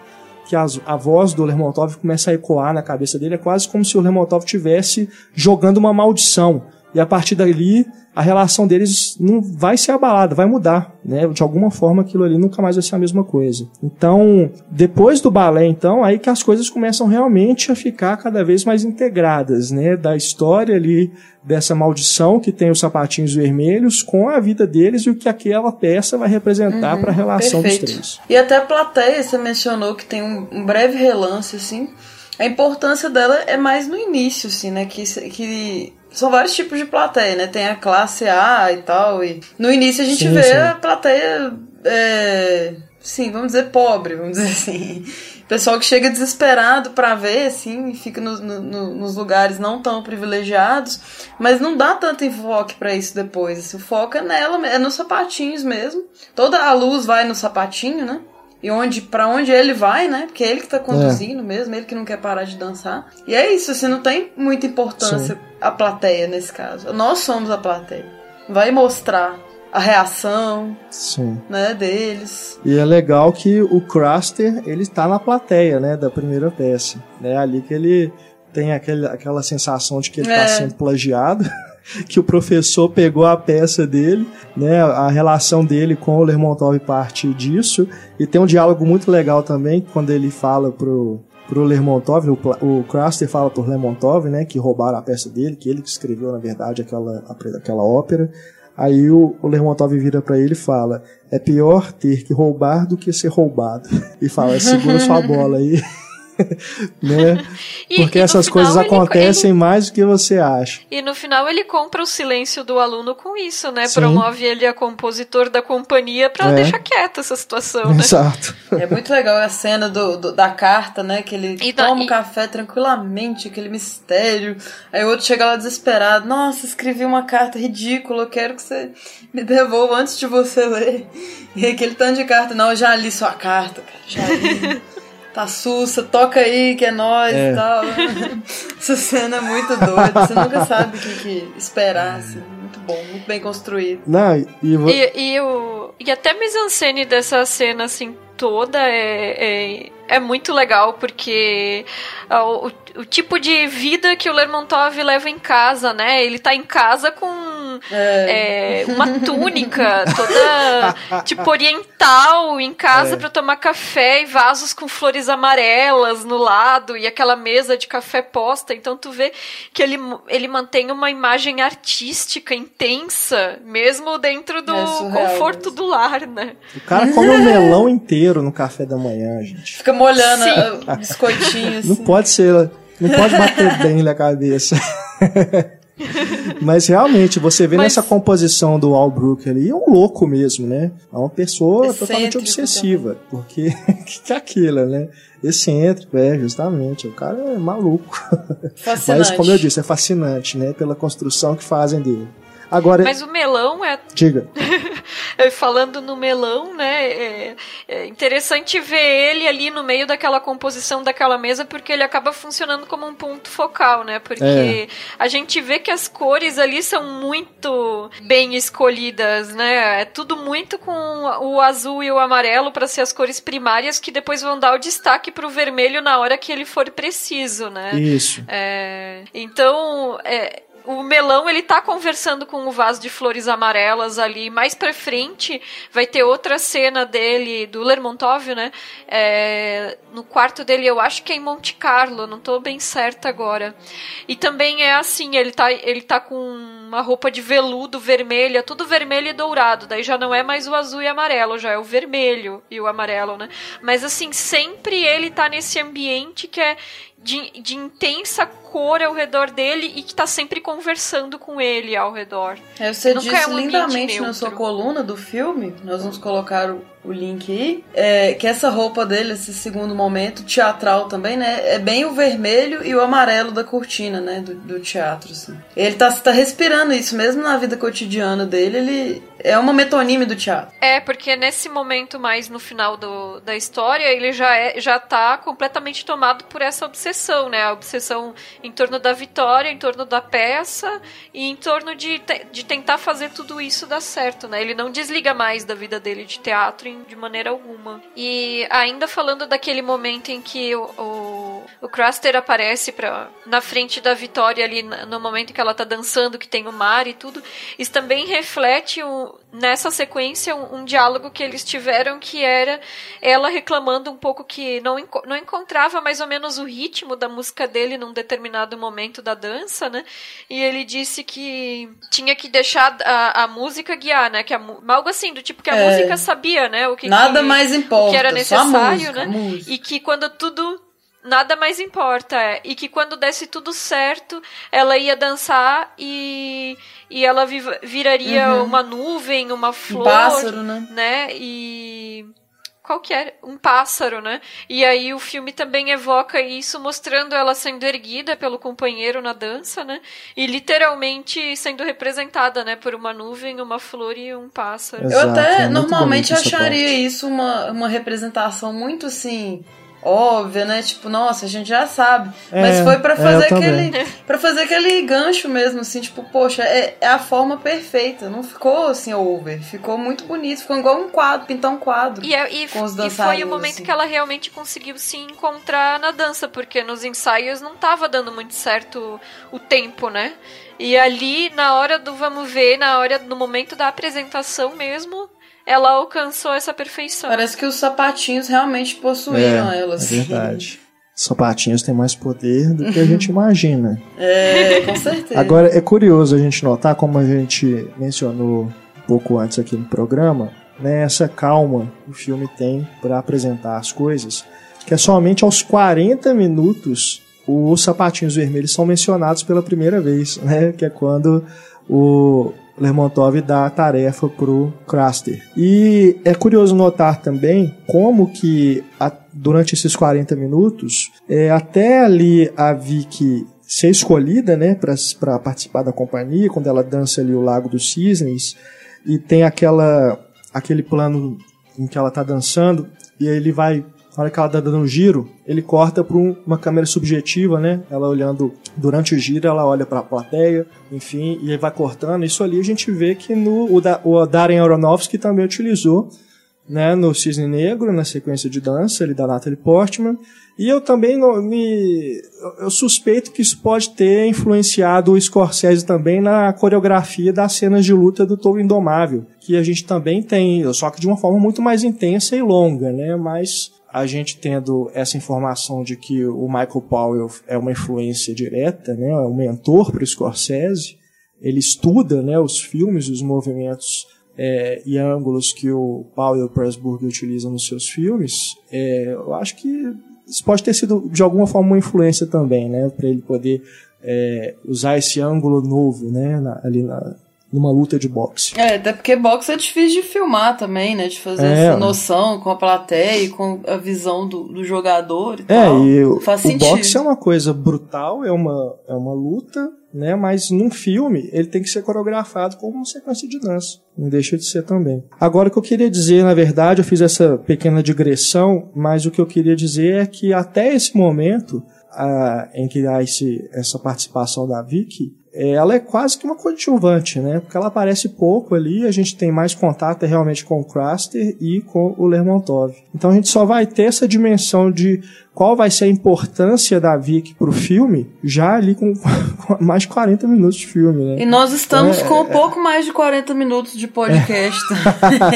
A: que as, a voz do Lermontov começa a ecoar na cabeça dele, é quase como se o Lermontov tivesse jogando uma maldição. E a partir dali a relação deles não vai ser abalada, vai mudar, né? De alguma forma aquilo ali nunca mais vai ser a mesma coisa. Então, depois do balé, então, aí que as coisas começam realmente a ficar cada vez mais integradas, né? Da história ali dessa maldição que tem os sapatinhos vermelhos com a vida deles e o que aquela peça vai representar uhum, para a relação perfeito. dos três.
C: E até a plateia, você mencionou que tem um, breve relance assim. A importância dela é mais no início, assim, né? Que, que são vários tipos de plateia, né? Tem a classe A e tal. E no início a gente sim, vê sim. a plateia. É, sim, vamos dizer pobre, vamos dizer assim. Pessoal que chega desesperado para ver, assim, fica no, no, nos lugares não tão privilegiados, mas não dá tanto enfoque para isso depois. Assim, o foco é nela, é nos sapatinhos mesmo. Toda a luz vai no sapatinho, né? E onde para onde ele vai, né? Porque é ele que tá conduzindo é. mesmo, ele que não quer parar de dançar. E é isso, assim, não tem muita importância Sim. a plateia nesse caso. Nós somos a plateia. Vai mostrar a reação Sim. Né, deles.
A: E é legal que o Craster, ele está na plateia, né, da primeira peça. É ali que ele tem aquele, aquela sensação de que ele está é. sendo plagiado. [laughs] que o professor pegou a peça dele, né, a relação dele com o Lermontov parte disso, e tem um diálogo muito legal também quando ele fala pro pro Lermontov, o, o Craster fala pro Lermontov, né, que roubaram a peça dele, que ele que escreveu na verdade aquela aquela ópera. Aí o, o Lermontov vira para ele e fala: "É pior ter que roubar do que ser roubado". [laughs] E fala: "Segura sua bola aí". [laughs] [laughs] né? E, Porque e essas coisas acontecem ele... mais do que você acha.
B: E no final ele compra o silêncio do aluno com isso, né? Sim. Promove ele a compositor da companhia para é. deixar quieta essa situação, né?
A: Exato.
C: É muito legal a cena do, do da carta, né? Que ele e toma o café tranquilamente, aquele mistério. Aí o outro chega lá desesperado. Nossa, escrevi uma carta ridícula, eu quero que você me devolva antes de você ler. E aquele tanto de carta. Não, eu já li sua carta, cara. Já li. [laughs] tá sussa, toca aí que é nós é. e tal. [laughs] Essa cena é muito doida, você nunca sabe o que, que esperar, assim. Muito bom, muito bem construído.
A: Não, e,
B: e, e, o, e até a mise-en-scène dessa cena, assim, toda é, é, é muito legal, porque o, o, tipo de vida que o Lermontov leva em casa, né? Ele tá em casa com é. É, uma túnica toda [laughs] tipo oriental em casa é. para tomar café e vasos com flores amarelas no lado e aquela mesa de café posta. Então tu vê que ele, ele mantém uma imagem artística intensa, mesmo dentro do é conforto mesmo. do lar, né?
A: O cara come um melão inteiro no café da manhã, gente.
C: Fica molhando o [laughs] biscoitinho. Assim.
A: Não pode ser, não pode bater bem na cabeça. [laughs] Mas realmente, você vê Mas... nessa composição do Albrook ali, é um louco mesmo, né? É uma pessoa Excêntrico totalmente obsessiva. Também. Porque [laughs] que é aquilo, né? Excêntrico, é, justamente. O cara é maluco. Fascinante. Mas, como eu disse, é fascinante, né? Pela construção que fazem dele. Agora,
B: Mas o melão é.
A: Diga.
B: Falando no melão, né? É, é, interessante ver ele ali no meio daquela composição daquela mesa, porque ele acaba funcionando como um ponto focal, né? Porque é. a gente vê que as cores ali são muito bem escolhidas, né? É tudo muito com o azul e o amarelo para ser as cores primárias que depois vão dar o destaque para o vermelho na hora que ele for preciso, né?
A: Isso.
B: É, então, é, o melão ele tá conversando com o vaso de flores amarelas ali. Mais pra frente vai ter outra cena dele, do Lermontov, né? É, no quarto dele, eu acho que é em Monte Carlo, não tô bem certa agora. E também é assim, ele tá, ele tá com uma roupa de veludo vermelha, tudo vermelho e dourado. Daí já não é mais o azul e amarelo, já é o vermelho e o amarelo, né? Mas assim, sempre ele tá nesse ambiente que é de, de intensa cor ao redor dele e que tá sempre conversando com ele ao redor.
C: É, você Nunca disse é um lindamente na sua coluna do filme, nós vamos colocar o, o link aí, é, que essa roupa dele, esse segundo momento, teatral também, né? É bem o vermelho e o amarelo da cortina, né? Do, do teatro, assim. Ele tá, tá respirando isso, mesmo na vida cotidiana dele, ele é uma metonímia do teatro.
B: É, porque nesse momento mais no final do, da história, ele já, é, já tá completamente tomado por essa obsessão, né? A obsessão em torno da vitória, em torno da peça e em torno de, de tentar fazer tudo isso dar certo, né? Ele não desliga mais da vida dele de teatro de maneira alguma. E ainda falando daquele momento em que o, o, o Craster aparece pra, na frente da Vitória ali, no momento que ela tá dançando, que tem o mar e tudo, isso também reflete um, nessa sequência um, um, diálogo que eles tiveram que era ela reclamando um pouco que não, não encontrava mais ou menos o ritmo da música dele num determinado momento da dança, né? E ele disse que tinha que deixar a, a música guiar, né? Que a, algo assim, do tipo que a é, música sabia, né? O que,
C: nada que, mais importa, o
B: que era necessário,
C: música,
B: né? E que quando tudo nada mais importa. É. E que quando desse tudo certo, ela ia dançar e, e ela viraria uhum. uma nuvem, uma flor. Um
C: pássaro, né?
B: né? E. Qual que era? Um pássaro, né? E aí o filme também evoca isso, mostrando ela sendo erguida pelo companheiro na dança, né? E literalmente sendo representada, né? Por uma nuvem, uma flor e um pássaro.
C: Exato, Eu até é normalmente acharia isso uma, uma representação muito assim óbvia, né? Tipo, nossa, a gente já sabe. É, Mas foi para é, fazer é, aquele para fazer aquele gancho mesmo, assim, tipo, poxa, é, é, a forma perfeita. Não ficou assim over, ficou muito bonito, ficou igual um quadro, pintar um quadro.
B: E, é, e, com os e foi o momento assim. que ela realmente conseguiu se encontrar na dança, porque nos ensaios não tava dando muito certo o tempo, né? E ali, na hora do vamos ver, na hora no momento da apresentação mesmo, ela alcançou essa perfeição.
C: Parece que os sapatinhos realmente possuíam
A: é,
C: ela.
A: É verdade. [laughs] Sapatinhos têm mais poder do que a gente [laughs] imagina.
C: É, com certeza.
A: Agora, é curioso a gente notar, como a gente mencionou um pouco antes aqui no programa, né, essa calma que o filme tem para apresentar as coisas, que é somente aos 40 minutos os sapatinhos vermelhos são mencionados pela primeira vez, né, que é quando o Lermontov dá a tarefa pro Craster. E é curioso notar também como que a, durante esses 40 minutos, é, até ali a Vicky ser escolhida, né, para participar da companhia, quando ela dança ali o Lago dos Cisnes, e tem aquela aquele plano em que ela tá dançando, e aí ele vai na hora que ela tá dando um giro, ele corta para um, uma câmera subjetiva, né? Ela olhando durante o giro, ela olha para a plateia, enfim, e aí vai cortando. Isso ali a gente vê que no, o, da, o Darren Aronofsky também utilizou, né? No Cisne Negro, na sequência de dança, ele da Natalie Portman. E eu também me, eu suspeito que isso pode ter influenciado o Scorsese também na coreografia das cenas de luta do Touro Indomável, que a gente também tem, só que de uma forma muito mais intensa e longa, né? Mas a gente tendo essa informação de que o Michael Powell é uma influência direta, né, é um mentor para o Scorsese, ele estuda né, os filmes, os movimentos é, e ângulos que o Powell e o utilizam nos seus filmes, é, eu acho que isso pode ter sido de alguma forma uma influência também, né, para ele poder é, usar esse ângulo novo, né, na, ali na, numa luta de boxe.
C: É, até porque boxe é difícil de filmar também, né? De fazer é, essa noção com a plateia e com a visão do, do jogador e
A: é, tal. E Faz o sentido. boxe é uma coisa brutal, é uma, é uma luta, né? Mas num filme ele tem que ser coreografado como uma sequência de dança. Não deixa de ser também. Agora o que eu queria dizer, na verdade, eu fiz essa pequena digressão, mas o que eu queria dizer é que até esse momento a, em que há esse, essa participação da Vicky, ela é quase que uma coadjuvante, né? Porque ela aparece pouco ali, a gente tem mais contato é realmente com o Craster e com o Lermontov. Então a gente só vai ter essa dimensão de qual vai ser a importância da Vic pro filme já ali com, [laughs] com mais de 40 minutos de filme, né?
C: E nós estamos é, com um pouco mais de 40 minutos de podcast.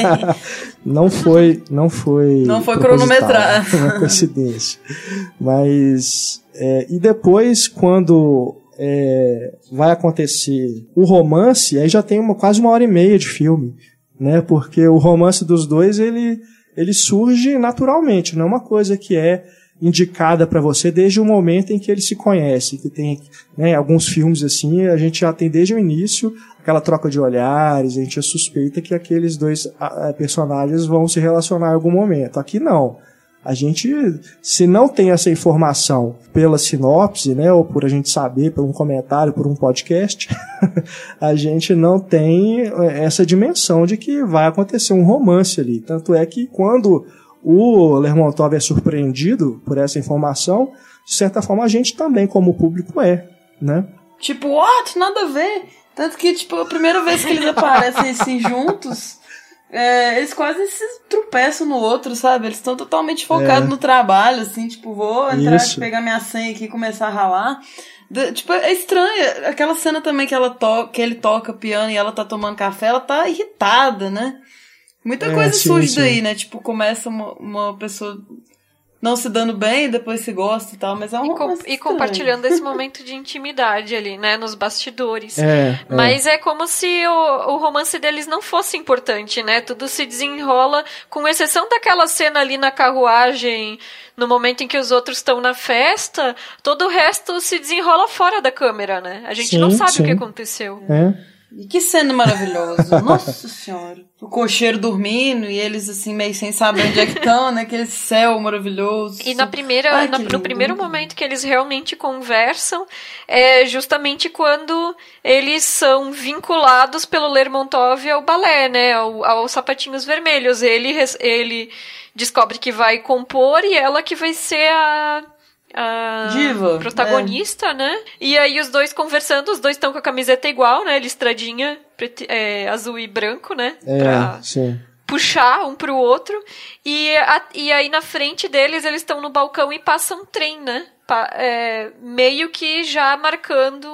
C: [laughs]
A: não foi, não foi.
C: Não foi cronometrado.
A: Uma coincidência. Mas é, e depois quando é, vai acontecer o romance, aí já tem uma, quase uma hora e meia de filme, né? Porque o romance dos dois ele ele surge naturalmente, não é uma coisa que é indicada para você desde o momento em que eles se conhecem, que tem né, alguns filmes assim, a gente já tem desde o início aquela troca de olhares, a gente já suspeita que aqueles dois personagens vão se relacionar em algum momento. Aqui não. A gente, se não tem essa informação pela sinopse, né, ou por a gente saber, por um comentário, por um podcast, [laughs] a gente não tem eh, essa dimensão de que vai acontecer um romance ali. Tanto é que quando o Lermontov é surpreendido por essa informação, de certa forma a gente também, como público, é, né?
C: Tipo, what? Nada a ver. Tanto que, tipo, a primeira vez que eles aparecem assim [laughs] juntos, é, eles quase se tropeçam no outro, sabe? Eles estão totalmente focados é. no trabalho, assim, tipo, vou entrar, Isso. pegar minha senha aqui e começar a ralar. De, tipo, é estranha. Aquela cena também que, ela to que ele toca piano e ela tá tomando café, ela tá irritada, né? Muita é, coisa sim, surge sim. daí, né? Tipo, começa uma, uma pessoa não se dando bem, depois se gosta e tal, mas é um
B: E, com, e compartilhando esse momento de intimidade ali, né, nos bastidores. É, é. mas é. é como se o, o romance deles não fosse importante, né? Tudo se desenrola, com exceção daquela cena ali na carruagem, no momento em que os outros estão na festa, todo o resto se desenrola fora da câmera, né? A gente sim, não sabe sim. o que aconteceu.
A: É.
C: E que cena maravilhosa. [laughs] Nossa senhora. O cocheiro dormindo e eles assim meio sem saber onde é que estão, né? Aquele céu maravilhoso.
B: E na primeira, Ai, na, no primeiro momento que eles realmente conversam é justamente quando eles são vinculados pelo Lermontov ao balé, né? Ao, aos sapatinhos vermelhos. Ele, ele descobre que vai compor e ela que vai ser a a
C: Diva,
B: protagonista, é. né? E aí os dois conversando, os dois estão com a camiseta igual, né? Listradinha é, azul e branco, né?
A: É, pra sim.
B: puxar um pro outro. E, a, e aí na frente deles, eles estão no balcão e passam um trem, né? É, meio que já marcando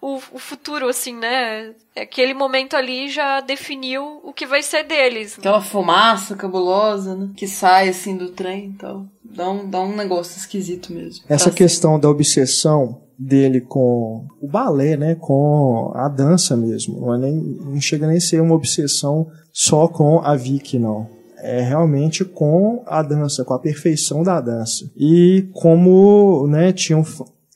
B: o, o, futuro, assim, né? Aquele momento ali já definiu o que vai ser deles.
C: Aquela fumaça cabulosa, né? Que sai, assim, do trem, então dá um, dá um negócio esquisito mesmo.
A: Essa tá questão assim. da obsessão dele com o balé, né, com a dança mesmo, não, é nem, não chega nem a ser uma obsessão só com a Vicky, não é realmente com a dança, com a perfeição da dança. E como né, tinham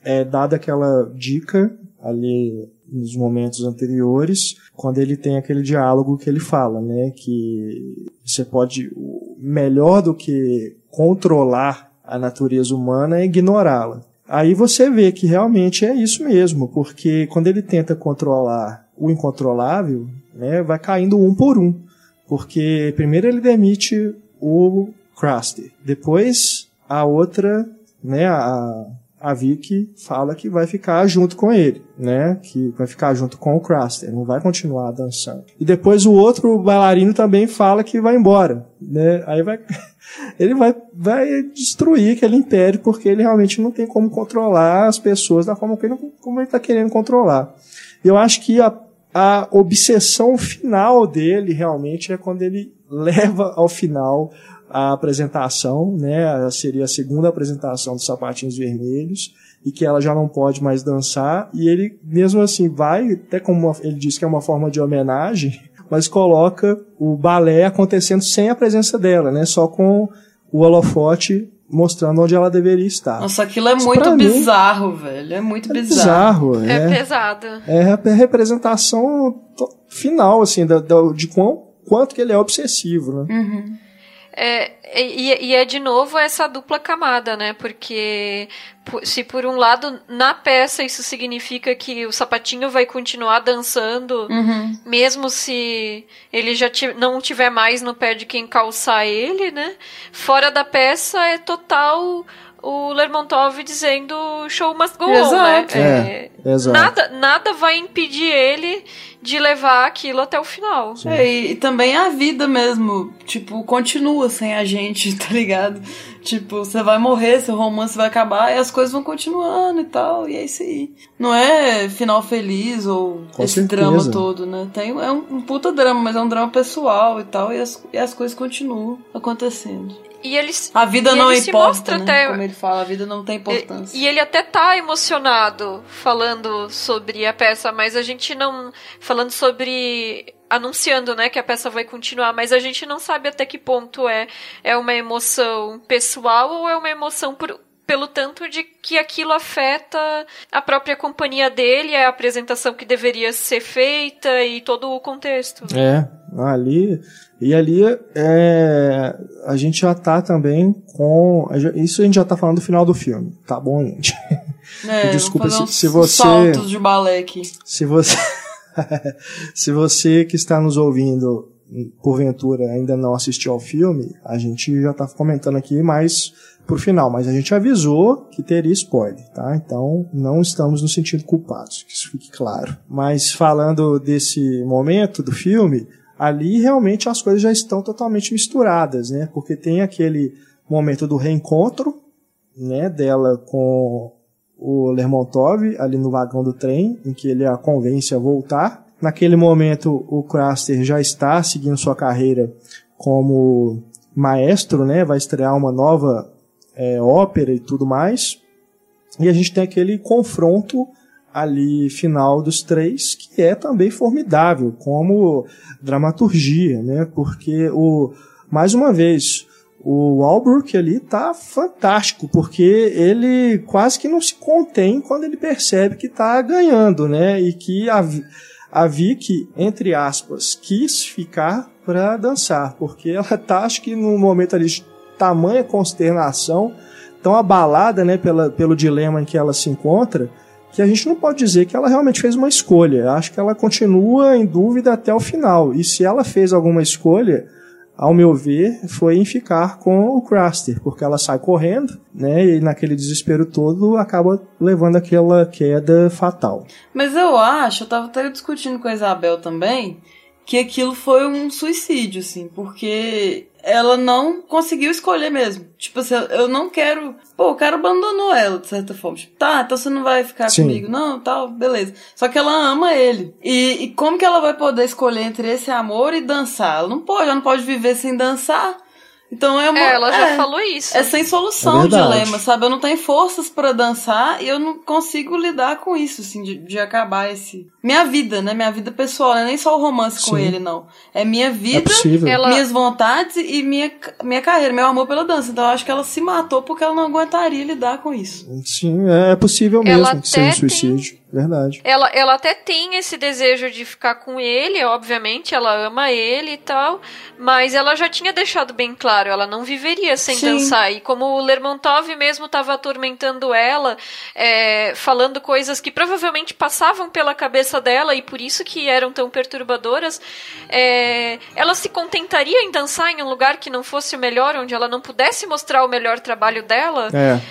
A: é, dado aquela dica ali nos momentos anteriores, quando ele tem aquele diálogo que ele fala, né, que você pode melhor do que controlar a natureza humana é ignorá-la. Aí você vê que realmente é isso mesmo, porque quando ele tenta controlar o incontrolável, né, vai caindo um por um. Porque primeiro ele demite o Krusty, depois a outra, né, a, a Vicky fala que vai ficar junto com ele, né? Que vai ficar junto com o Craster, não vai continuar dançando. E depois o outro bailarino também fala que vai embora, né? Aí vai [laughs] ele vai, vai destruir aquele império porque ele realmente não tem como controlar as pessoas da forma como ele, como ele está querendo controlar. Eu acho que a a obsessão final dele realmente é quando ele leva ao final a apresentação, né? Seria a segunda apresentação dos sapatinhos vermelhos e que ela já não pode mais dançar e ele mesmo assim vai até como ele diz que é uma forma de homenagem, [laughs] mas coloca o balé acontecendo sem a presença dela, né? Só com o holofote mostrando onde ela deveria estar.
C: Nossa, aquilo é Isso muito bizarro, mim, velho. É muito
A: é
C: bizarro.
A: bizarro.
B: É, é pesado.
A: É a representação final, assim, da, da, de quão, quanto que ele é obsessivo,
C: né? Uhum.
B: É, e, e, é de novo essa dupla camada, né? Porque se por um lado na peça isso significa que o sapatinho vai continuar dançando,
C: uhum.
B: mesmo se ele já não tiver mais no pé de quem calçar ele, né? Fora da peça é total o Lermontov dizendo show must go on, né?
A: É, é,
B: nada, nada vai impedir ele de levar aquilo até o final.
C: É, e, e, também a vida mesmo, tipo, continua sem a gente, [laughs] tá ligado? Tipo, você vai morrer, seu romance vai acabar e as coisas vão continuando e tal, e é isso aí. Não é final feliz ou
A: Com
C: esse
A: certeza.
C: drama todo, né? Tem, é um, um puta drama, mas é um drama pessoal e tal, e as, e as coisas continuam acontecendo.
B: E eles,
C: a vida não
B: ele
C: importa, né?
B: Até...
C: Como ele fala, a vida não tem importância.
B: E, e, ele até tá emocionado falando sobre a peça, mas a gente não. Falando sobre. Anunciando, né, que a peça vai continuar, mas a gente não sabe até que ponto é, é uma emoção pessoal ou é uma emoção por, pelo tanto de que aquilo afeta a própria companhia dele, a apresentação que deveria ser feita e todo o contexto.
A: É, ali e ali é, a gente já tá também com. Isso a gente já tá falando do final do filme, tá bom, gente?
C: É, [laughs]
A: Desculpa se, se
C: você. Saltos de balé aqui.
A: Se você. [laughs] se você que está nos ouvindo, porventura, ainda não assistiu ao filme, a gente já tá comentando aqui mais pro final, mas a gente avisou que teria spoiler, tá? Então não estamos no sentido culpados, que isso fique claro. Mas falando desse momento do filme, ali realmente as coisas já estão totalmente misturadas, né? Porque tem aquele momento do reencontro, né, dela com o Lermontov ali no vagão do trem, em que ele a convence a voltar. Naquele momento, o Craster já está seguindo sua carreira como maestro, né? Vai estrear uma nova é, ópera e tudo mais. E a gente tem aquele confronto ali final dos três, que é também formidável como dramaturgia, né? Porque o mais uma vez o Albrook ali tá fantástico, porque ele quase que não se contém quando ele percebe que tá ganhando, né? E que a, a Vicky, entre aspas, quis ficar para dançar, porque ela tá, acho que num momento ali de tamanha consternação, tão abalada, né, pela, pelo dilema em que ela se encontra, que a gente não pode dizer que ela realmente fez uma escolha. Acho que ela continua em dúvida até o final. E se ela fez alguma escolha, ao meu ver, foi em ficar com o Craster, porque ela sai correndo, né? E naquele desespero todo acaba levando aquela queda fatal.
C: Mas eu acho, eu tava até discutindo com a Isabel também, que aquilo foi um suicídio, assim, porque ela não conseguiu escolher mesmo. Tipo assim, eu não quero. Pô, o cara abandonou ela, de certa forma. Tipo, tá, então você não vai ficar
A: Sim.
C: comigo. Não, tal, beleza. Só que ela ama ele. E, e como que ela vai poder escolher entre esse amor e dançar? Ela não pode, ela não pode viver sem dançar. Então é uma.
B: É, ela já
C: é,
B: falou isso.
C: É sem solução
A: É
C: o dilema, sabe? Eu não tenho forças pra dançar e eu não consigo lidar com isso, assim, de, de acabar esse. Minha vida, né? Minha vida pessoal, não é nem só o romance com
A: Sim.
C: ele, não. É minha
A: É
C: vida,
A: possível.
B: Ela-
C: minhas vontades e minha, minha carreira, meu amor pela dança. Então eu acho que ela se matou porque ela não aguentaria lidar com isso.
A: Sim, é possível
B: Ela
A: mesmo que seja um
B: até tem-
A: suicídio. Verdade.
B: Ela, ela até tem esse desejo de ficar com ele, obviamente, ela ama ele e tal, mas ela já tinha deixado bem claro, ela não viveria sem
C: Sim.
B: dançar. E como o Lermontov mesmo estava atormentando ela, é, falando coisas que provavelmente passavam pela cabeça dela e por isso que eram tão perturbadoras, é, ela se contentaria em dançar em um lugar que não fosse o melhor, onde ela não pudesse mostrar o melhor trabalho dela?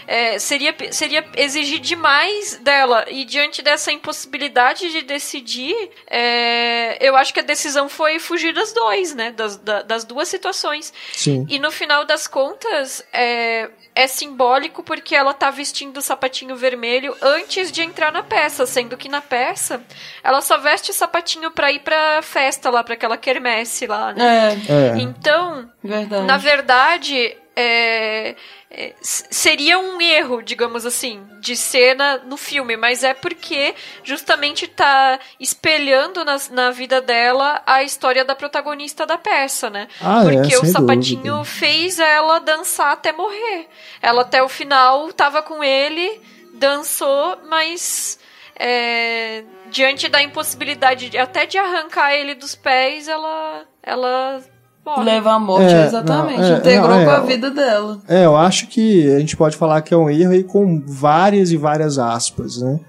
A: É.
B: É, seria, seria exigir demais dela. E diante dessa impossibilidade de decidir, é, eu acho que a decisão foi fugir das dois, né? Das, da- das duas situações.
A: Sim.
B: E no final das contas, é, é simbólico porque ela tá vestindo o sapatinho vermelho antes de entrar na peça, sendo que na peça ela só veste o sapatinho pra ir pra festa lá, pra aquela quermesse lá, né?
C: É,
A: É.
B: Então,
C: verdade.
B: na verdade, é, é, seria um erro, digamos assim, de cena no filme, mas é porque justamente tá espelhando nas- na, vida dela a história da protagonista da peça, né?
A: Ah, é,
B: porque o
A: sem
B: sapatinho
A: dúvida.
B: fez ela dançar até morrer. Ela até o final tava com ele, dançou, mas é, diante da impossibilidade de- até de arrancar ele dos pés, ela ela morre.
C: Leva a morte,
A: É,
C: exatamente.
A: não, é,
C: Integrou
A: não, é,
C: com a
A: o-
C: vida dela.
A: É, eu acho que a gente pode falar que é um erro aí com várias e várias aspas, né?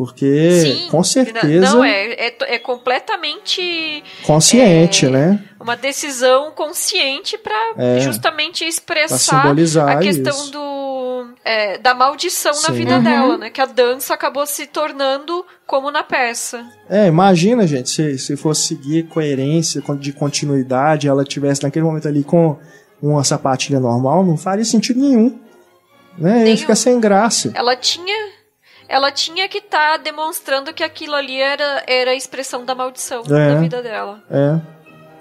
A: Porque,
B: Sim,
A: com certeza,
B: Não, é, é, é completamente
A: consciente,
B: é,
A: né?
B: uma decisão consciente para
A: É,
B: justamente expressar a questão
A: isso.
B: do é, da maldição Sim. na vida uhum. dela, né? Que a dança acabou se tornando como na peça.
A: É, imagina, gente, se, se fosse seguir coerência de continuidade, ela tivesse naquele momento ali com uma sapatilha normal, não faria sentido nenhum. Né? Ia ficar sem graça.
B: Ela tinha ela tinha que estar tá demonstrando que aquilo ali era, era a expressão da maldição é, da vida dela.
A: É,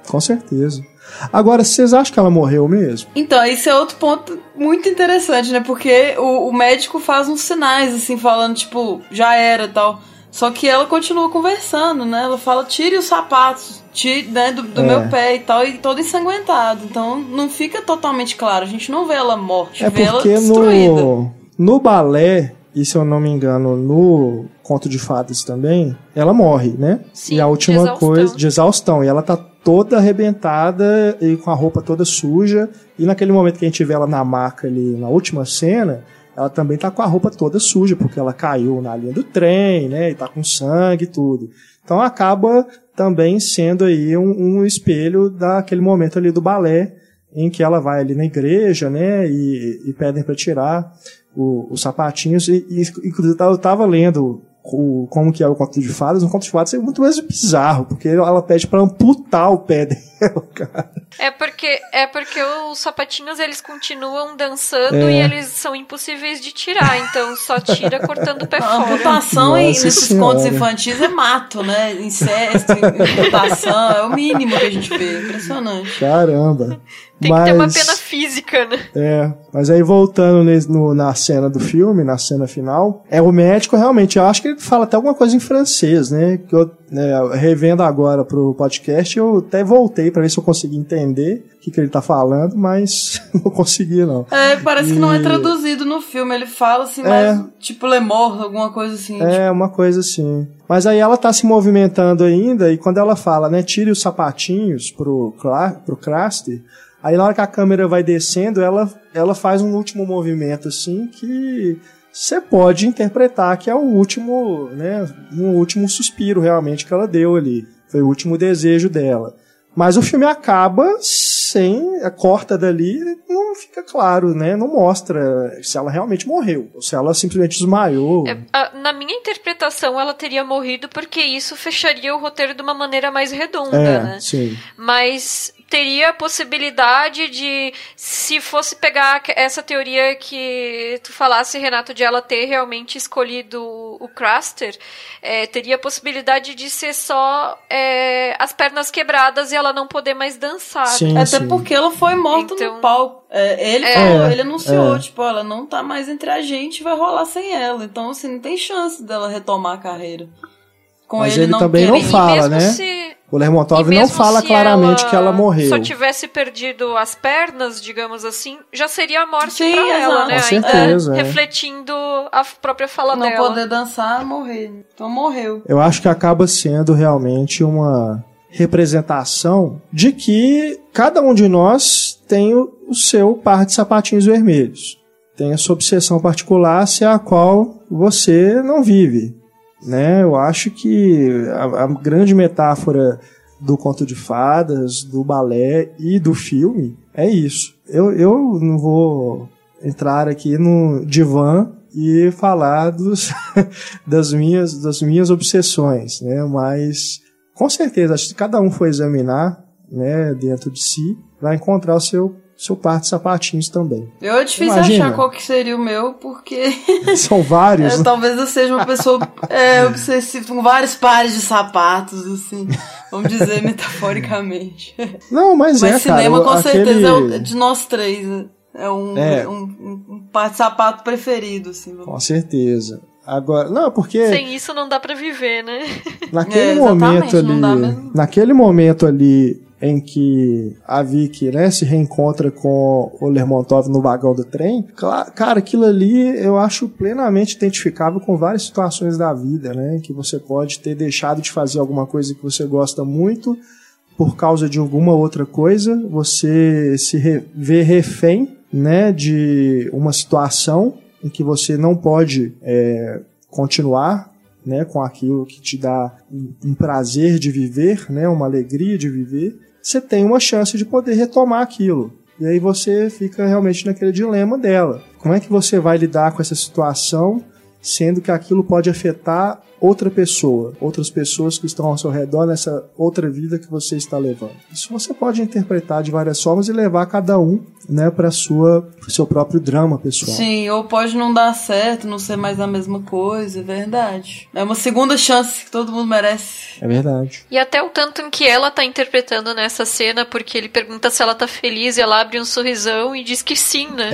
A: com certeza. Agora, vocês acham que ela morreu mesmo?
C: Então, esse é outro ponto muito interessante, né? Porque o, o médico faz uns sinais, assim, falando, tipo, já era tal. Só que ela continua conversando, né? Ela fala, tire os sapatos tire, né, do, do é. meu pé e tal, e todo ensanguentado. Então não fica totalmente claro. A gente não vê ela morte, é vê ela destruída.
A: No, no balé, e se eu não me engano, no Conto de Fadas também, ela morre, né?
B: Sim,
A: e a última de coisa, de exaustão. E ela tá toda arrebentada e com a roupa toda suja. E naquele momento que a gente vê ela na maca ali, na última cena, ela também tá com a roupa toda suja, porque ela caiu na linha do trem, né? E tá com sangue e tudo. Então acaba também sendo aí um, um espelho daquele momento ali do balé, em que ela vai ali na igreja, né? E, e pedem para tirar o, os sapatinhos. E, e inclusive eu estava lendo o, como que é o conto de fadas, um conto de fadas é muito mais bizarro, porque ela pede para amputar o pé dela, cara.
B: É porque, é porque os sapatinhos eles continuam dançando é. e eles são impossíveis de tirar, então só tira cortando o pé fora.
C: A amputação Nossa nesses senhora. contos infantis é mato, né? Incesto, amputação, é o mínimo que a gente vê. Impressionante.
A: Caramba.
B: Tem mas, que ter uma pena física, né?
A: É, mas aí voltando no, na cena do filme, na cena final, é o médico realmente, eu acho que ele fala até alguma coisa em francês, né? Que eu, né, revendo agora pro podcast, eu até voltei para ver se eu consegui entender o que, que ele tá falando, mas [laughs] não consegui, não.
C: É, parece e... que não é traduzido no filme, ele fala assim, é, mas tipo Lemor, alguma coisa assim.
A: É,
C: tipo...
A: uma coisa assim. Mas aí ela tá se movimentando ainda, e quando ela fala, né, tire os sapatinhos pro, pro Craster, Aí na hora que a câmera vai descendo, ela, ela faz um último movimento assim que você pode interpretar que é o último, né, um último suspiro realmente que ela deu ali. Foi o último desejo dela. Mas o filme acaba sem a corta dali, não fica claro, né? Não mostra se ela realmente morreu ou se ela simplesmente desmaiou. É,
B: na minha interpretação, ela teria morrido porque isso fecharia o roteiro de uma maneira mais redonda,
A: é,
B: né?
A: Sim.
B: Mas teria a possibilidade de, se fosse pegar essa teoria que tu falasse, Renato, de ela ter realmente escolhido o Craster, é, teria a possibilidade de ser só é, as pernas quebradas e ela não poder mais dançar.
C: Sim, Até sim. porque ela foi morta então, no palco. É, ele, falou, ele anunciou, é. tipo, ela não tá mais entre a gente, vai rolar sem ela. Então, assim, não tem chance dela retomar a carreira.
A: Com Mas ele, ele também não fala, né? Se o Lermontov não fala claramente que ela morreu.
B: Se eu tivesse perdido as pernas, digamos assim, já seria a morte Sim, pra ela, né?
A: Com certeza,
B: Ainda é. refletindo a própria fala
C: não
B: dela.
C: Não poder dançar, morrer. Então morreu.
A: Eu acho que acaba sendo realmente uma representação de que cada um de nós tem o seu par de sapatinhos vermelhos. Tem a sua obsessão particular, se a qual você não vive. Né? Eu acho que a, a grande metáfora do conto de fadas, do balé e do filme é isso. Eu, eu não vou entrar aqui no divã e falar dos, [laughs] das, minhas, das minhas obsessões, né? Mas com certeza, acho que cada um for examinar né, dentro de si, vai encontrar o seu seu par de sapatinhos também.
C: Eu é difícil Imagina. achar qual que seria o meu, porque. [laughs]
A: São vários. [laughs]
C: é, talvez eu seja uma pessoa é, obsessiva com vários pares de sapatos, assim. Vamos dizer [laughs] metaforicamente.
A: Não, mas, mas é.
C: cinema
A: cara,
C: com
A: aquele...
C: certeza é o, de nós três. Né? É um, é um, um, um, par de sapato preferido, assim.
A: Com certeza. Agora, não, porque.
B: Sem isso não dá para viver, né?
A: Naquele é, momento ali. Naquele momento ali em que a Vicky né, se reencontra com o Lermontov no vagão do trem, cara, aquilo ali eu acho plenamente identificável com várias situações da vida, né? Que você pode ter deixado de fazer alguma coisa que você gosta muito por causa de alguma outra coisa, você se re vê refém, né, de uma situação em que você não pode é, continuar né, com aquilo que te dá um prazer de viver, né, uma alegria de viver, você tem uma chance de poder retomar aquilo. E aí você fica realmente naquele dilema dela. Como é que você vai lidar com essa situação, sendo que aquilo pode afetar outra pessoa, outras pessoas que estão ao seu redor nessa outra vida que você está levando. Isso você pode interpretar de várias formas e levar cada um, né, para sua pro seu próprio drama pessoal.
C: Sim, ou pode não dar certo, não ser mais a mesma coisa, é verdade. É uma segunda chance que todo mundo merece.
A: É verdade.
B: E até o tanto em que ela tá interpretando nessa cena, porque ele pergunta se ela tá feliz e ela abre um sorrisão e diz que sim, né?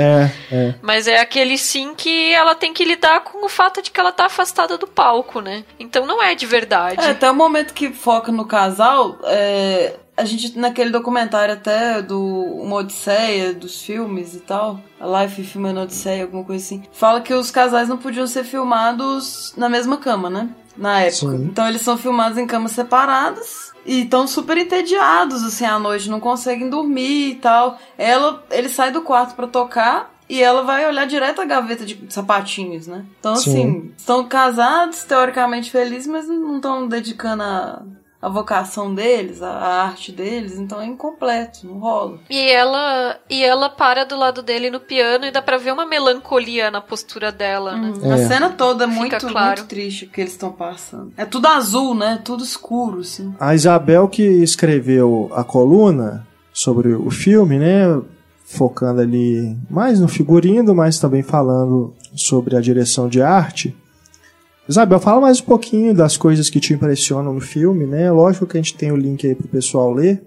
A: É, é.
B: Mas é aquele sim que ela tem que lidar com o fato de que ela tá afastada do palco, né? Então não é de verdade.
C: É, até o momento que foca no casal, é, a gente, naquele documentário até do Uma Odisseia, dos filmes e tal, a Life Film and Odisseia, alguma coisa assim, fala que os casais não podiam ser filmados na mesma cama, né? Na época.
A: Sim.
C: Então eles são filmados em camas separadas. E estão super entediados, assim, à noite, não conseguem dormir e tal. Ela, ele sai do quarto para tocar e ela vai olhar direto a gaveta de sapatinhos, né? Então,
A: Sim.
C: assim, estão casados, teoricamente felizes, mas não estão dedicando a, a vocação deles, a, a arte deles, então é incompleto, não rola.
B: E ela e ela para do lado dele no piano e dá pra ver uma melancolia na postura dela, né?
C: A
A: É.
C: cena toda é muito,
B: claro.
C: muito triste o que eles estão passando. É tudo azul, né? Tudo escuro, assim.
A: A Isabel que escreveu a coluna sobre o filme, né, focando ali mais no figurino, mas também falando sobre a direção de arte. Isabel, fala mais um pouquinho das coisas que te impressionam no filme, né? Lógico que a gente tem o link aí pro pessoal ler,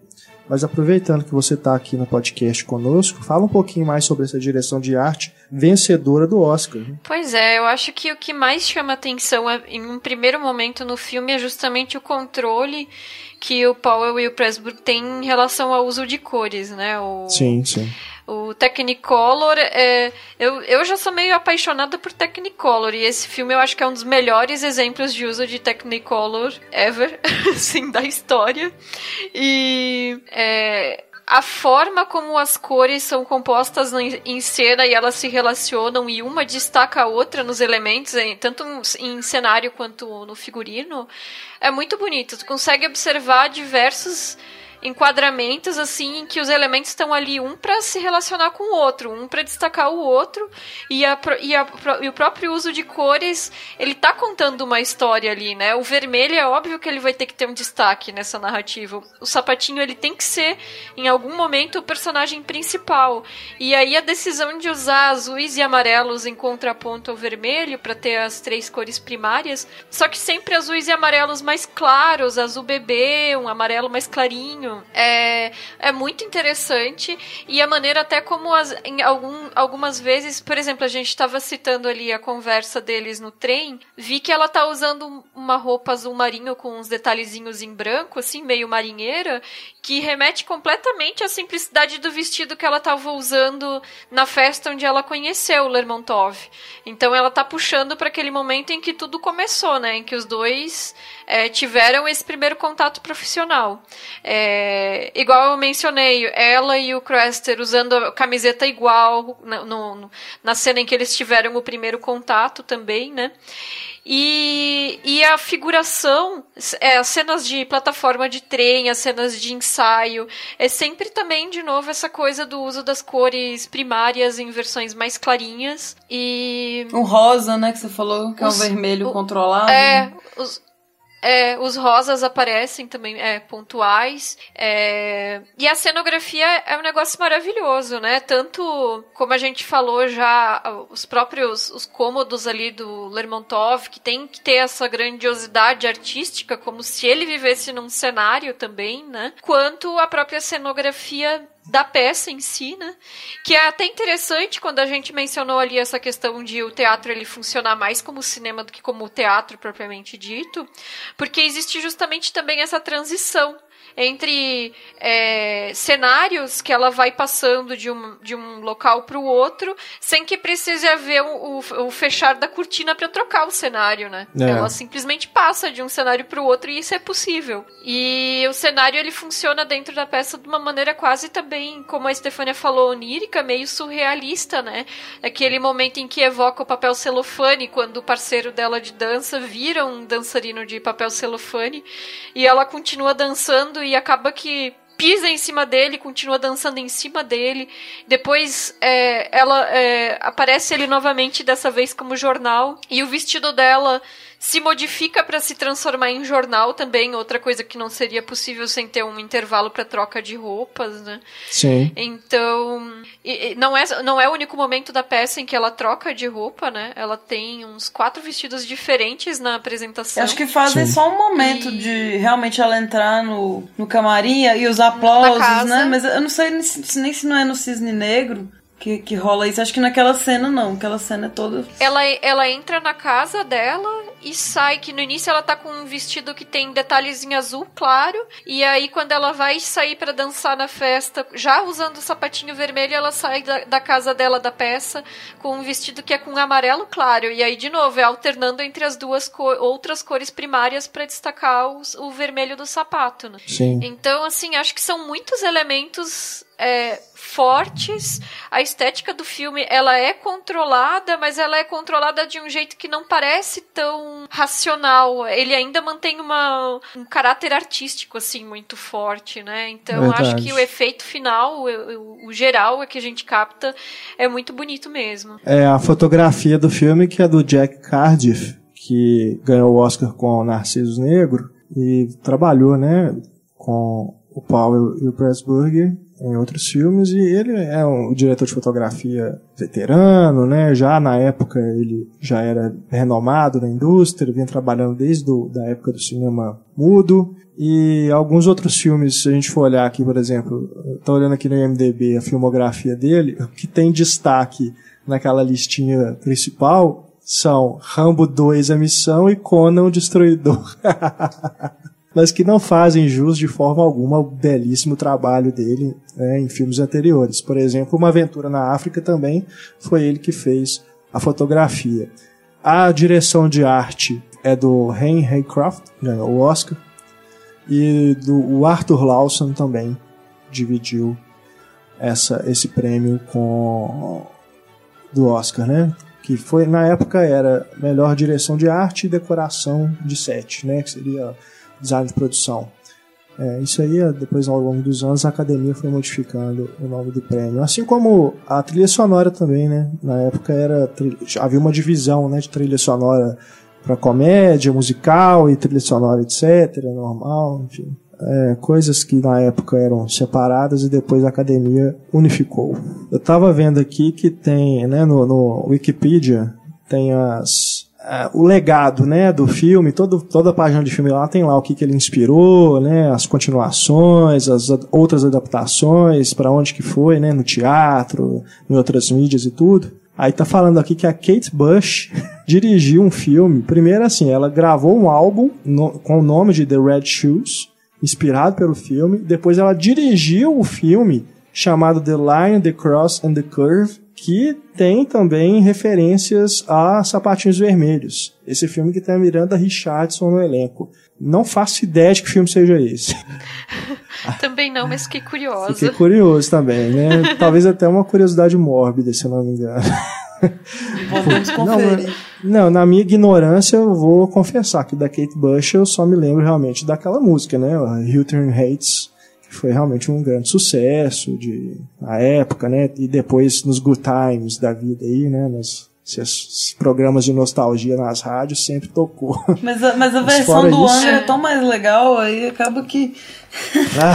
A: mas aproveitando que você está aqui no podcast conosco, fala um pouquinho mais sobre essa direção de arte vencedora do Oscar. né?
B: Pois é, eu acho que o que mais chama atenção é, em um primeiro momento no filme é justamente o controle que o Powell e o Pressburg têm em relação ao uso de cores, né? O,
A: Sim, sim.
B: O Technicolor, é, eu, eu já sou meio apaixonada por Technicolor, e esse filme eu acho que é um dos melhores exemplos de uso de Technicolor ever, [laughs] assim, da história. E é, a forma como as cores são compostas em, cena e elas se relacionam e uma destaca a outra nos elementos, em- tanto em cenário quanto no figurino, é muito bonito. Tu consegue observar diversos enquadramentos assim em que os elementos estão ali um para se relacionar com o outro, um para destacar o outro e, a, e, a, e o próprio uso de cores ele tá contando uma história ali, né? O vermelho é óbvio que ele vai ter que ter um destaque nessa narrativa. O sapatinho ele tem que ser em algum momento o personagem principal e aí a decisão de usar azuis e amarelos em contraponto ao vermelho para ter as três cores primárias, só que sempre azuis e amarelos mais claros, azul bebê, um amarelo mais clarinho. É, é muito interessante e a maneira até como as, em algum, algumas vezes, por exemplo, a gente estava citando ali a conversa deles no trem, vi que ela tá usando uma roupa azul marinho com uns detalhezinhos em branco, assim, meio marinheira, que remete completamente à simplicidade do vestido que ela estava usando na festa onde ela conheceu o Lermontov. Então ela tá puxando para aquele momento em que tudo começou, né? Em que os dois é, tiveram esse primeiro contato profissional. É, igual eu mencionei, ela e o Crester usando a camiseta igual na, no- na cena em que eles tiveram o primeiro contato também, né? E, e a figuração, é, as cenas de plataforma de trem, as cenas de ensaio, é sempre também, de novo, essa coisa do uso das cores primárias em versões mais clarinhas. E
C: O rosa, né, que você falou, que é um
B: Os-
C: vermelho
B: o-
C: controlado.
B: é, os, é, os rosas aparecem também, é, pontuais. é, e a cenografia é um negócio maravilhoso, né? Tanto, como a gente falou já, os próprios os cômodos ali do Lermontov, que tem que ter essa grandiosidade artística, como se ele vivesse num cenário também, né? Quanto a própria cenografia da peça em si, né? Que é até interessante quando a gente mencionou ali essa questão de o teatro ele funcionar mais como cinema do que como teatro propriamente dito, porque existe justamente também essa transição entre é, cenários que ela vai passando de um, de um local para o outro, sem que precise haver o, o- o fechar da cortina para trocar o cenário, né?
A: É.
B: Ela simplesmente passa de um cenário para o outro e isso é possível. E o cenário ele funciona dentro da peça de uma maneira quase também, como a Stefania falou, onírica, meio surrealista, né? Aquele momento em que evoca o papel celofane, quando o parceiro dela de dança vira um dançarino de papel celofane e ela continua dançando e acaba que pisa em cima dele, continua dançando em cima dele. Depois é, ela é, aparece ele novamente, dessa vez como jornal, e o vestido dela se modifica para se transformar em jornal também, outra coisa que não seria possível sem ter um intervalo para troca de roupas, né?
A: Sim.
B: Então, e, e não é não é o único momento da peça em que ela troca de roupa, né? Ela tem uns quatro vestidos diferentes na apresentação.
C: Acho que fazem Sim. só um momento e... de realmente ela entrar no, no camarim e os aplausos, né? Mas eu não sei nem se, nem se não é no Cisne Negro que, que rola isso. Acho que naquela cena não, aquela cena é toda.
B: Ela, ela entra na casa dela e sai, que no início ela tá com um vestido que tem detalhes em azul claro, e aí quando ela vai sair para dançar na festa, já usando o sapatinho vermelho, ela sai da, da casa dela da peça com um vestido que é com amarelo claro, e aí de novo é alternando entre as duas cor, outras cores primárias para destacar os, o vermelho do sapato, né?
A: Sim.
B: Então, assim, acho que são muitos elementos é, fortes. A estética do filme ela é controlada, mas ela é controlada de um jeito que não parece tão racional. Ele ainda mantém uma, um caráter artístico assim muito forte, né? Então Verdade. acho que o efeito final, o, o, geral é que a gente capta é muito bonito mesmo.
A: É a fotografia do filme que é do Jack Cardiff, que ganhou o Oscar com o Narciso Negro e trabalhou, né, com o Paul e o Pressburger em outros filmes e ele é um diretor de fotografia veterano, né? Já na época ele já era renomado na indústria, vinha trabalhando desde do, da época do cinema mudo e alguns outros filmes, se a gente for olhar aqui, por exemplo, estou olhando aqui no IMDb a filmografia dele, o que tem destaque naquela listinha principal são Rambo 2 A Missão e Conan o Destruidor. [laughs] mas que não fazem jus de forma alguma ao belíssimo trabalho dele né, em filmes anteriores. Por exemplo, Uma Aventura na África também foi ele que fez a fotografia. A direção de arte é do Henry Haycroft, ganhou o Oscar, e do, Arthur Lawson também dividiu essa, esse prêmio com do Oscar, né? Que foi na época era melhor direção de arte e decoração de set, né? Que seria design de produção. É, isso aí, depois ao longo dos anos, a academia foi modificando o nome do prêmio. Assim como a trilha sonora também, né? Na época era havia uma divisão né, de trilha sonora para comédia, musical e trilha sonora, etc. Normal, enfim. É, coisas que na época eram separadas e depois a academia unificou. Eu estava vendo aqui que tem, né, no, no Wikipedia, tem as uh, o legado, né, do filme, todo, toda a página de filme lá tem lá o que, que ele inspirou, né, as continuações, as outras adaptações, para onde que foi, né, no teatro, em outras mídias e tudo. Aí tá falando aqui que a Kate Bush [laughs] dirigiu um filme. Primeiro assim, ela gravou um álbum no, com o nome de The Red Shoes, inspirado pelo filme. Depois ela dirigiu o filme chamado The Line, The Cross and The Curve, que tem também referências a Sapatinhos Vermelhos. Esse filme que tem a Miranda Richardson no elenco. Não faço ideia de que filme seja esse. [laughs]
B: também não, mas fiquei curiosa.
A: Fiquei curioso também, né? Talvez até uma curiosidade mórbida, se eu não me engano.
C: Conferir.
A: Não, não, na minha ignorância eu vou confessar que da Kate Bush eu só me lembro realmente daquela música, né? Hilton Hates foi realmente um grande sucesso de na época, né? E depois nos Good Times da vida aí, né? Nos esses programas de nostalgia nas rádios sempre tocou. [laughs]
C: Mas a, mas a mas versão do isso, é tão mais legal, aí acaba que. Ah.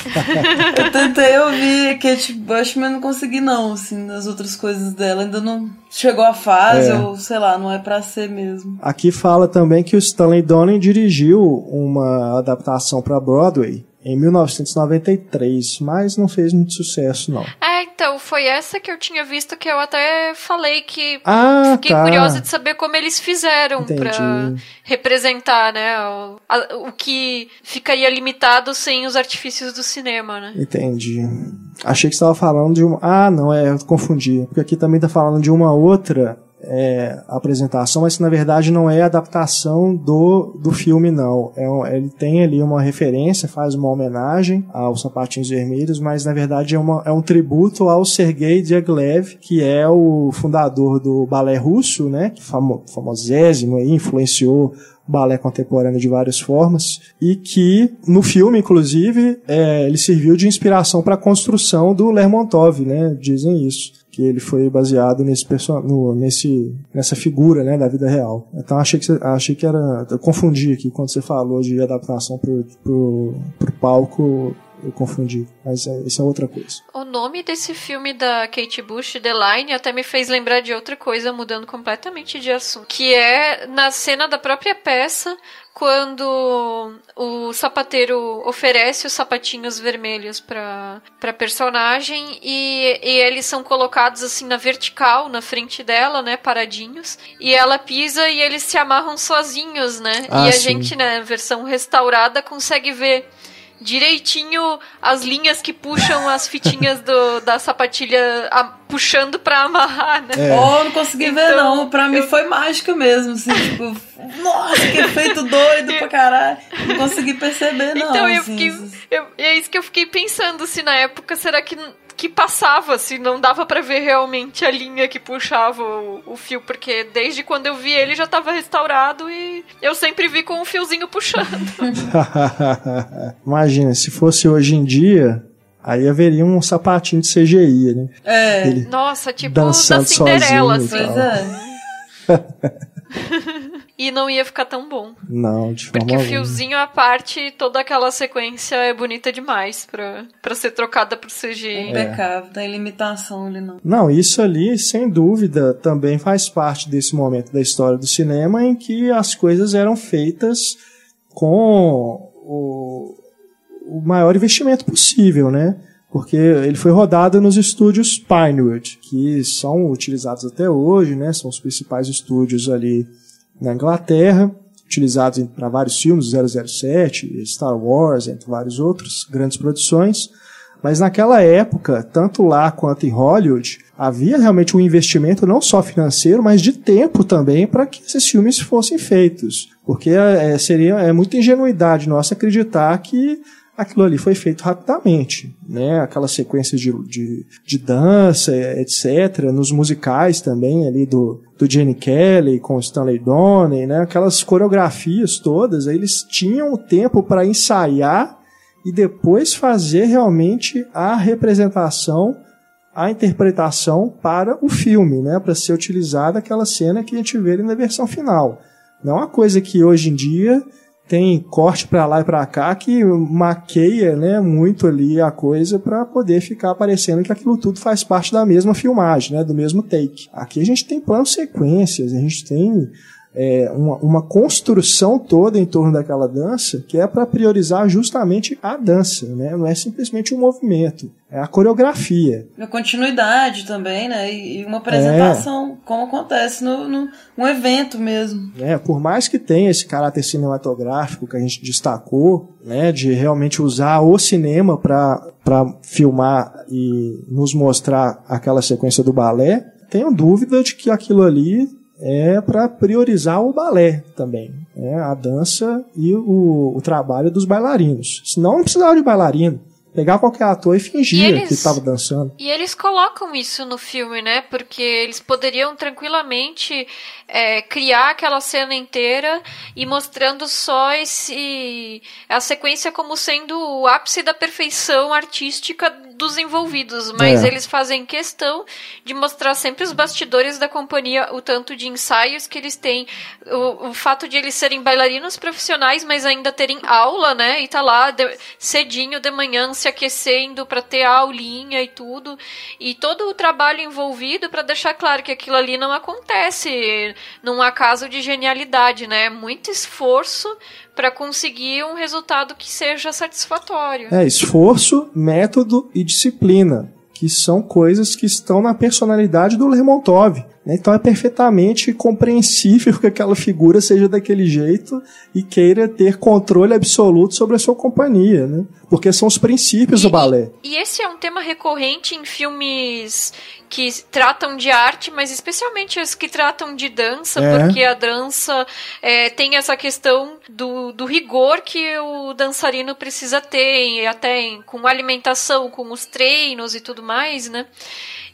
C: [laughs] eu tentei ouvir Kate Bush, mas não consegui não, assim, nas outras coisas dela. Ainda não chegou a fase, é. ou sei lá, não é para ser mesmo.
A: Aqui fala também que o Stanley Donen dirigiu uma adaptação para Broadway em 1993, mas não fez muito sucesso, não.
B: É, então, foi essa que eu tinha visto que eu até falei que
A: ah,
B: fiquei
A: tá.
B: curiosa de saber como eles fizeram para representar, né, o, a, o que ficaria limitado sem os artifícios do cinema, né?
A: Entendi. Achei que você estava falando de uma... Ah, não, é, eu confundi. Porque aqui também está falando de uma outra é, apresentação, mas na verdade não é adaptação do, do filme, não. É ele tem ali uma referência, faz uma homenagem aos Sapatinhos Vermelhos, mas na verdade é, uma, é um tributo ao Sergei Diaghilev, que é o fundador do balé russo, né, famo, famosésimo, aí, influenciou balé contemporâneo de várias formas e que no filme, inclusive, é, ele serviu de inspiração para a construção do Lermontov, né? Dizem isso que ele foi baseado nesse no, nesse nessa figura né da vida real. Então achei que achei que era eu confundi aqui quando você falou de adaptação pro, pro, pro palco eu confundi, mas é, isso é outra coisa.
B: O nome desse filme da Kate Bush, The Line, até me fez lembrar de outra coisa, mudando completamente de assunto, que é na cena da própria peça, quando o sapateiro oferece os sapatinhos vermelhos para para personagem e, e, eles são colocados assim na vertical na frente dela, né, paradinhos, e ela pisa e eles se amarram sozinhos, né? Ah, e a sim. gente, né, versão restaurada consegue ver direitinho as linhas que puxam as fitinhas do, da sapatilha a, puxando pra amarrar, né?
C: É. Oh, não consegui então, ver não. Pra mim eu... foi mágica mesmo, assim, tipo, nossa, que efeito doido pra caralho. Não consegui perceber não.
B: Então
C: eu
B: assim, fiquei, eu, é isso que eu fiquei pensando, se na época, será que que passava, se não dava para ver realmente a linha que puxava o, o, fio, porque desde quando eu vi ele já tava restaurado e eu sempre vi com um fiozinho puxando. [laughs] [laughs]
A: Imagina, se fosse hoje em dia, aí haveria um sapatinho de CGI, né?
B: É. Ele Nossa, tipo da Cinderela, assim. Pois é. [laughs] e não ia ficar tão bom.
A: Não, de forma
B: Porque o fiozinho à parte, toda aquela sequência é bonita demais pra, pra ser trocada pro CG.
C: É impecável, tem limitação ali não.
A: Não, isso ali, sem dúvida, também faz parte desse momento da história do cinema em que as coisas eram feitas com o, o maior investimento possível, né? Porque ele foi rodado nos estúdios Pinewood, que são utilizados até hoje, né? São os principais estúdios ali na Inglaterra, utilizados para vários filmes, 007, Star Wars, entre vários outros grandes produções. Mas naquela época, tanto lá quanto em Hollywood, havia realmente um investimento não só financeiro, mas de tempo também para que esses filmes fossem feitos. Porque é, seria é muita ingenuidade nossa acreditar que aquilo ali foi feito rapidamente, né? Aquelas sequências de, de, de dança, etc. Nos musicais também ali do, do Gene Kelly com Stanley Donen, né? Aquelas coreografias todas, eles tinham o tempo para ensaiar e depois fazer realmente a representação, a interpretação para o filme, né? Para ser utilizada aquela cena que a gente vê na versão final. Não é uma coisa que hoje em dia tem corte para lá e para cá que maqueia, né, muito ali a coisa para poder ficar parecendo que aquilo tudo faz parte da mesma filmagem, né, do mesmo take. Aqui a gente tem planos sequências, a gente tem é, uma, uma, construção toda em torno daquela dança que é para priorizar justamente a dança, né? Não é simplesmente o um movimento, é a coreografia.
C: A continuidade também, né? E uma apresentação, é. como acontece no, no um evento mesmo.
A: É, por mais que tenha esse caráter cinematográfico que a gente destacou, né? De realmente usar o cinema para filmar e nos mostrar aquela sequência do balé, tenho dúvida de que aquilo ali é para priorizar o balé também, né? a dança e o, o trabalho dos bailarinos. Senão não precisava de bailarino pegar qualquer ator e fingia e eles, que estava dançando.
B: E eles colocam isso no filme, né? Porque eles poderiam tranquilamente é, criar aquela cena inteira e mostrando só esse a sequência como sendo o ápice da perfeição artística dos envolvidos, mas é. eles fazem questão de mostrar sempre os bastidores da companhia, o tanto de ensaios que eles têm, o, o fato de eles serem bailarinos profissionais, mas ainda terem aula, né? E tá lá de, cedinho de manhã se aquecendo para ter a aulinha e tudo, e todo o trabalho envolvido para deixar claro que aquilo ali não acontece num acaso de genialidade, né? Muito esforço para conseguir um resultado que seja satisfatório.
A: É, esforço, método e disciplina, que são coisas que estão na personalidade do Lermontov. Né? Então é perfeitamente compreensível [laughs] que aquela figura seja daquele jeito e queira ter controle absoluto sobre a sua companhia, né? Porque são os princípios
B: e,
A: do balé.
B: E esse é um tema recorrente em filmes que tratam de arte, mas especialmente os que tratam de dança, é. porque a dança é, tem essa questão do, do rigor que o dançarino precisa ter, até com alimentação, com os treinos e tudo mais, né?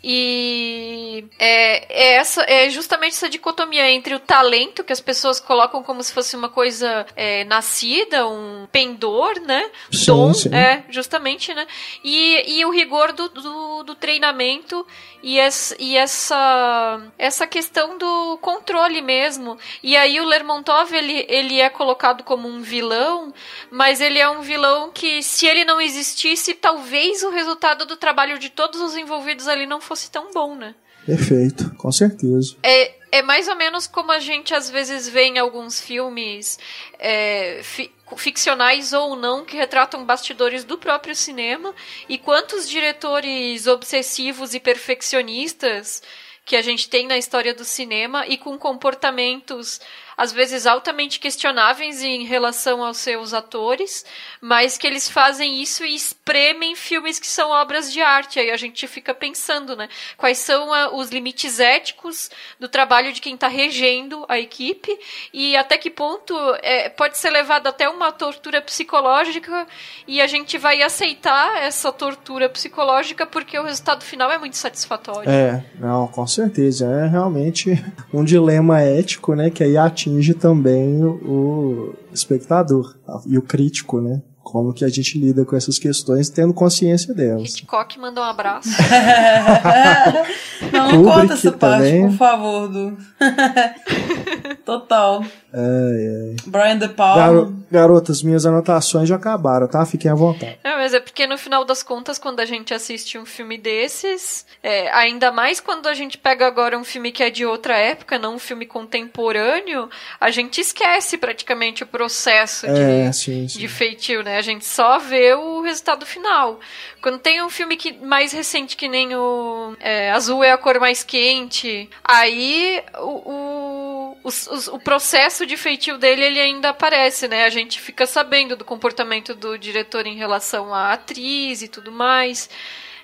B: E é, é, essa, é justamente essa dicotomia entre o talento, que as pessoas colocam como se fosse uma coisa é, nascida, um pendor, né?
A: Sim,
B: Dom,
A: sim.
B: é, justamente, né? E, e o rigor do, do, do treinamento e, essa, e essa, essa questão do controle mesmo. E aí o Lermontov, ele, ele é colocado como um vilão, mas ele é um vilão que, se ele não existisse, talvez o resultado do trabalho de todos os envolvidos ali não fosse tão bom, né?
A: Perfeito, com certeza.
B: É, é mais ou menos como a gente às vezes vê em alguns filmes é, fi, ficcionais ou não que retratam bastidores do próprio cinema e quantos diretores obsessivos e perfeccionistas que a gente tem na história do cinema e com comportamentos às vezes altamente questionáveis em relação aos seus atores, mas que eles fazem isso e espremem filmes que são obras de arte. Aí a gente fica pensando, né? Quais são a, os limites éticos do trabalho de quem está regendo a equipe e até que ponto é, pode ser levado até uma tortura psicológica e a gente vai aceitar essa tortura psicológica porque o resultado final é muito satisfatório.
A: É, não, com certeza. É realmente [laughs] um dilema ético, né? Que aí atinge atinge também o espectador e o crítico, né? Como que a gente lida com essas questões tendo consciência delas.
B: Hitchcock mandou um abraço. [laughs]
C: não, não conta essa também. parte, por favor, Du. [laughs] Total.
A: É, é.
C: Brian De Palma.
A: Garo, garotas, minhas anotações já acabaram, tá? Fiquem à vontade.
B: Não, mas é porque no final das contas, quando a gente assiste um filme desses, é, ainda mais quando a gente pega agora um filme que é de outra época, não um filme contemporâneo, a gente esquece praticamente o processo
A: é,
B: de,
A: sim, sim.
B: de feitio, né? A gente só vê o resultado final. Quando tem um filme que mais recente que nem o é, Azul é a cor mais quente, aí o, o, o, o processo de feitio dele ele ainda aparece, né? A gente fica sabendo do comportamento do diretor em relação à atriz e tudo mais.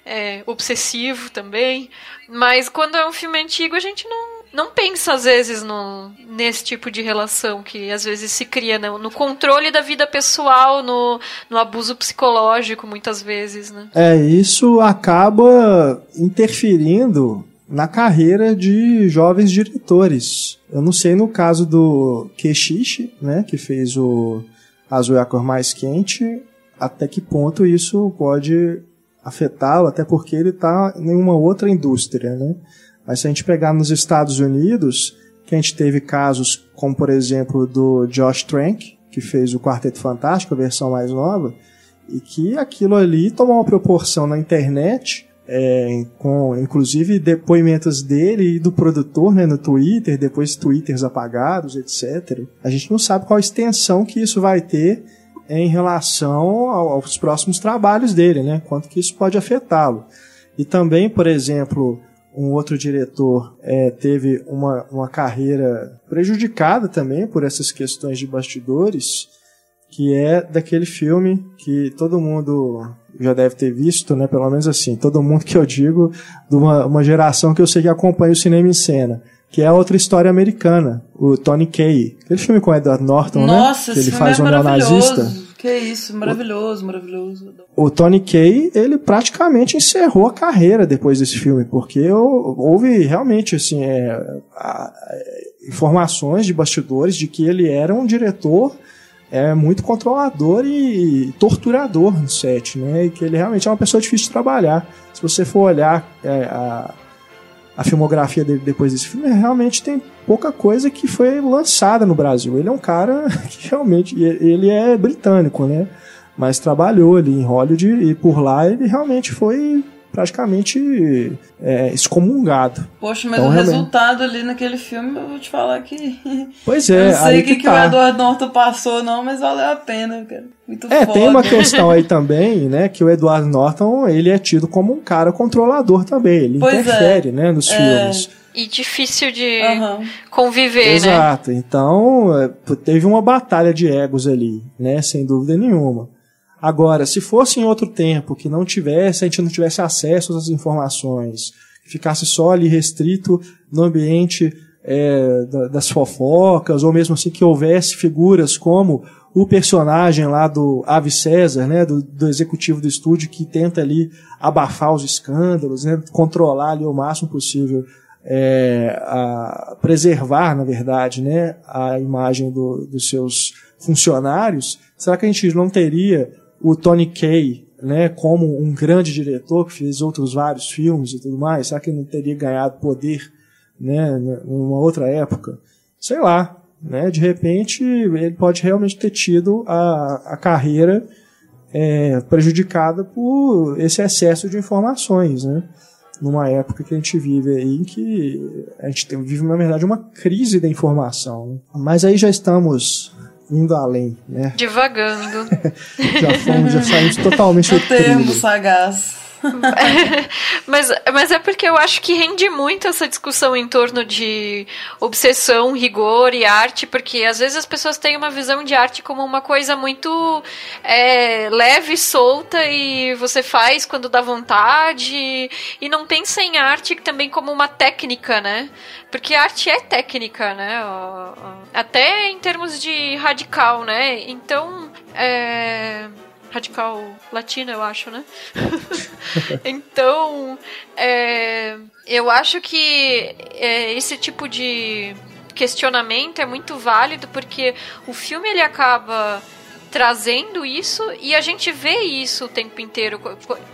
B: É, obsessivo também. Mas quando é um filme antigo, a gente não, não pensa, às vezes, no, nesse tipo de relação que às vezes se cria né? no controle da vida pessoal, no, no abuso psicológico, muitas vezes. Né?
A: É, isso acaba interferindo na carreira de jovens diretores. Eu não sei no caso do Keshishi, né, que fez o Azul é a cor mais quente, até que ponto isso pode afetá-lo, até porque ele está em uma outra indústria, né? Mas se a gente pegar nos Estados Unidos, que a gente teve casos como, por exemplo, do Josh Trank, que fez o Quarteto Fantástico, a versão mais nova, e que aquilo ali tomou uma proporção na internet é, com inclusive depoimentos dele e do produtor né, no Twitter, depois twitters apagados, etc. A gente não sabe qual a extensão que isso vai ter em relação aos próximos trabalhos dele, né? Quanto que isso pode afetá-lo. E também, por exemplo, um outro diretor é, teve uma, uma carreira prejudicada também por essas questões de bastidores, que é daquele filme que todo mundo já deve ter visto, né? Pelo menos assim, todo mundo que eu digo, de uma, uma geração que eu sei que acompanha o cinema em cena, que é outra história americana, o Tony Kaye. Aquele filme com o Edward Norton,
C: Nossa,
A: né? Que ele faz
C: filme
A: um
C: é
A: neonazista.
C: Que isso, maravilhoso, maravilhoso.
A: O Tony Kaye, ele praticamente encerrou a carreira depois desse filme, porque houve realmente assim, é, é, informações de bastidores de que ele era um diretor é muito controlador e torturador no set, né? E que ele realmente é uma pessoa difícil de trabalhar. Se você for olhar é, a, a filmografia dele depois desse filme, realmente tem pouca coisa que foi lançada no Brasil. Ele é um cara [laughs] que realmente ele é britânico, né? Mas trabalhou ali em Hollywood e por lá ele realmente foi praticamente é, excomungado.
C: Poxa, mas
A: Então,
C: o
A: realmente.
C: resultado ali naquele filme, eu vou te falar que. [laughs]
A: Pois
C: eu
A: é,
C: não sei o que, que o
A: tá.
C: Edward Norton passou, não, mas valeu a pena, cara. Muito
A: É,
C: foda.
A: tem uma questão aí [laughs] também, né, que o Edward Norton, ele é tido como um cara controlador também, ele
C: Pois é.
A: interfere, né, nos
C: É.
A: filmes.
B: E difícil de
C: Aham.
B: conviver, né?
A: Exato. Então, é, teve uma batalha de egos ali, né, sem dúvida nenhuma. Agora, se fosse em outro tempo, que não tivesse, a gente não tivesse acesso às informações, ficasse só ali restrito no ambiente é, da- das fofocas, ou mesmo assim que houvesse figuras como o personagem lá do Ave César, né, do, do, executivo do estúdio que tenta ali abafar os escândalos, né, controlar ali o máximo possível, é, a, preservar, na verdade, né, a imagem do, dos seus funcionários. Será que a gente não teria o Tony Kaye, né, como um grande diretor que fez outros vários filmes e tudo mais? Será que ele não teria ganhado poder, né, numa outra época? Sei lá, né? De repente, ele pode realmente ter tido a, a carreira é, prejudicada por esse excesso de informações, né? Numa época que a gente vive aí em que a gente vive, na verdade, uma crise da informação. Mas aí já estamos indo além, né?
B: Divagando. [laughs]
A: já fomos, já saímos totalmente do
C: termo sagaz. [laughs]
B: mas, mas é porque eu acho que rende muito essa discussão em torno de obsessão, rigor e arte, porque às vezes as pessoas têm uma visão de arte como uma coisa muito é, leve, solta e você faz quando dá vontade e não pensa em arte também como uma técnica, né? Porque arte é técnica, né? Até em termos de radical, né? Então, é radical latina, eu acho, né? [laughs] então, é, eu acho que é, esse tipo de questionamento é muito válido porque o filme ele acaba trazendo isso e a gente vê isso o tempo inteiro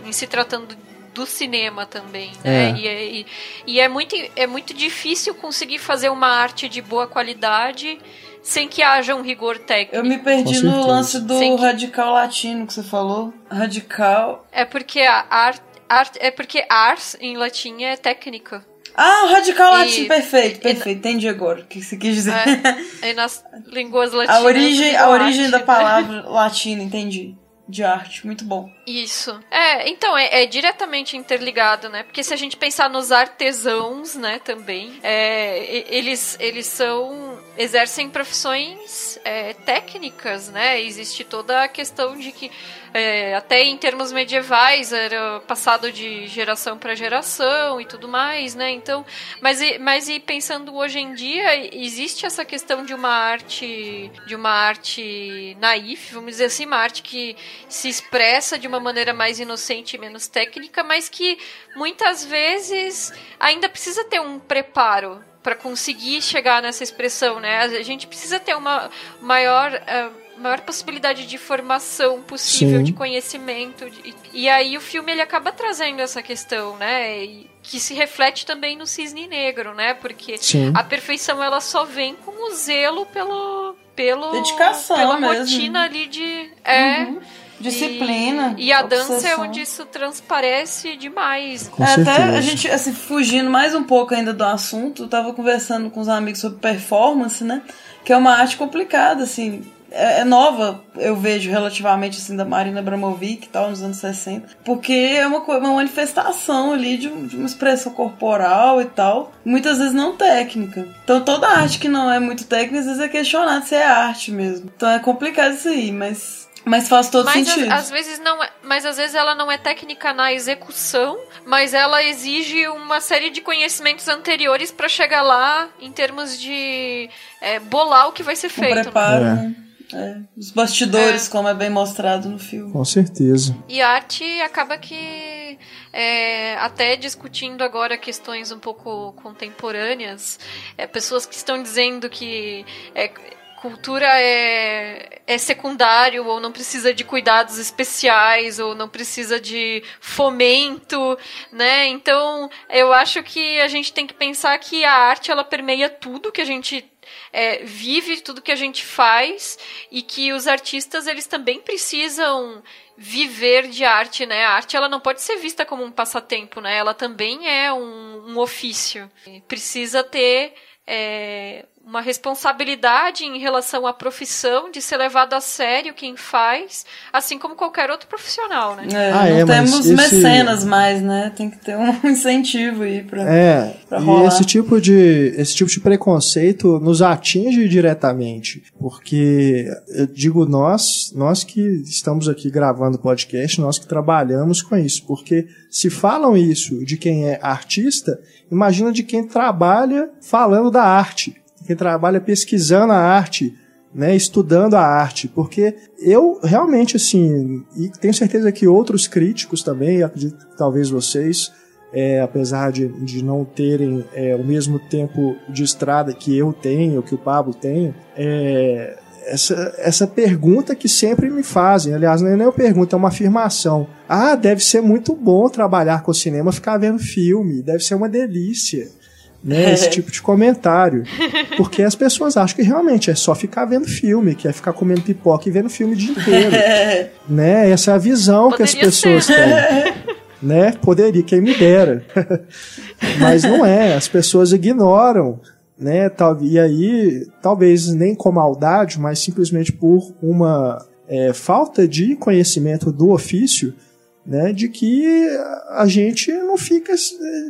B: em se tratando do cinema também, né? É. E, é, e, e, é, muito, é muito difícil conseguir fazer uma arte de boa qualidade sem que haja um rigor técnico.
C: Eu me perdi no lance do que... radical latino que você falou. Radical.
B: É porque a arte. Art, é porque ars em latim é técnica.
C: Ah, o radical latino, perfeito, perfeito. Entendi agora o que você quis dizer.
B: É, nas [laughs] línguas latinas.
C: A origem, a origem da [laughs] palavra latina, entendi de arte, muito bom.
B: Isso. É, então, é, é, diretamente interligado, né? Porque se a gente pensar nos artesãos, né, também, é, eles, eles são exercem profissões é, técnicas, né? Existe toda a questão de que é, até em termos medievais era passado de geração para geração e tudo mais, né? Então, mas, mas e pensando hoje em dia existe essa questão de uma arte, de uma arte naif, vamos dizer assim, uma arte que se expressa de uma maneira mais inocente e menos técnica, mas que muitas vezes ainda precisa ter um preparo para conseguir chegar nessa expressão, né? A gente precisa ter uma maior uh, maior possibilidade de formação possível, Sim. de conhecimento. De, e aí o filme ele acaba trazendo essa questão, né? E, que se reflete também no cisne negro, né? Porque Sim. a perfeição ela só vem com o zelo pelo pelo
C: dedicação
B: pela
C: mesmo.
B: rotina ali de é
C: uhum. Disciplina.
B: E, e a obsessão. dança é onde isso transparece demais.
A: Com é, até
C: a gente, assim, fugindo mais um pouco ainda do assunto, eu tava conversando com os amigos sobre performance, né? Que é uma arte complicada, assim. É, é nova, eu vejo relativamente assim da Marina Abramovic e tal, nos anos 60, porque é uma, uma manifestação ali de, de, uma expressão corporal e tal, muitas vezes não técnica. Então toda arte que não é muito técnica, às vezes é questionado se é arte mesmo. Então é complicado isso aí, mas mas faz todo
B: mas
C: sentido.
B: Às, às, vezes não é, mas às vezes ela não é técnica na execução, mas ela exige uma série de conhecimentos anteriores para chegar lá em termos de é, bolar o que vai ser um feito.
C: Preparo, né? É, os bastidores, é. como é bem mostrado no filme.
A: Com certeza.
B: E a arte acaba que, é, até discutindo agora questões um pouco contemporâneas, é, pessoas que estão dizendo que é, cultura é, é secundário ou não precisa de cuidados especiais ou não precisa de fomento, né? Então, eu acho que a gente tem que pensar que a arte ela permeia tudo que a gente é, vive, tudo que a gente faz e que os artistas eles também precisam viver de arte, né? A arte ela não pode ser vista como um passatempo, né? Ela também é um, um ofício. Precisa ter é, uma responsabilidade em relação à profissão de ser levado a sério quem faz, assim como qualquer outro profissional, né?
C: É, ah, não é, temos esse... mecenas mais, né? Tem que ter um [laughs] incentivo aí pra,
A: é,
C: pra rolar.
A: E esse tipo, de, esse tipo de preconceito nos atinge diretamente, porque eu digo nós, nós que estamos aqui gravando podcast, nós que trabalhamos com isso, porque se falam isso de quem é artista, imagina de quem trabalha falando da arte quem trabalha pesquisando a arte né, estudando a arte, porque eu realmente assim, e tenho certeza que outros críticos também, acredito que talvez vocês, é, apesar de, de não terem é, o mesmo tempo de estrada que eu tenho, que o Pablo tem, é, essa, essa pergunta que sempre me fazem, aliás, não é nem uma pergunta, é uma afirmação. Ah, deve ser muito bom trabalhar com cinema, ficar vendo filme, deve ser uma delícia né, esse [laughs] tipo de comentário. Porque as pessoas acham que realmente é só ficar vendo filme, que é ficar comendo pipoca e vendo filme o dia inteiro. [laughs] né? Essa é a visão Poderia que as pessoas ser. têm. [laughs] né? Poderia, quem me dera. Mas não é, as pessoas ignoram, né? E aí, talvez nem com maldade, mas simplesmente por uma é, falta de conhecimento do ofício, né, de que a gente não fica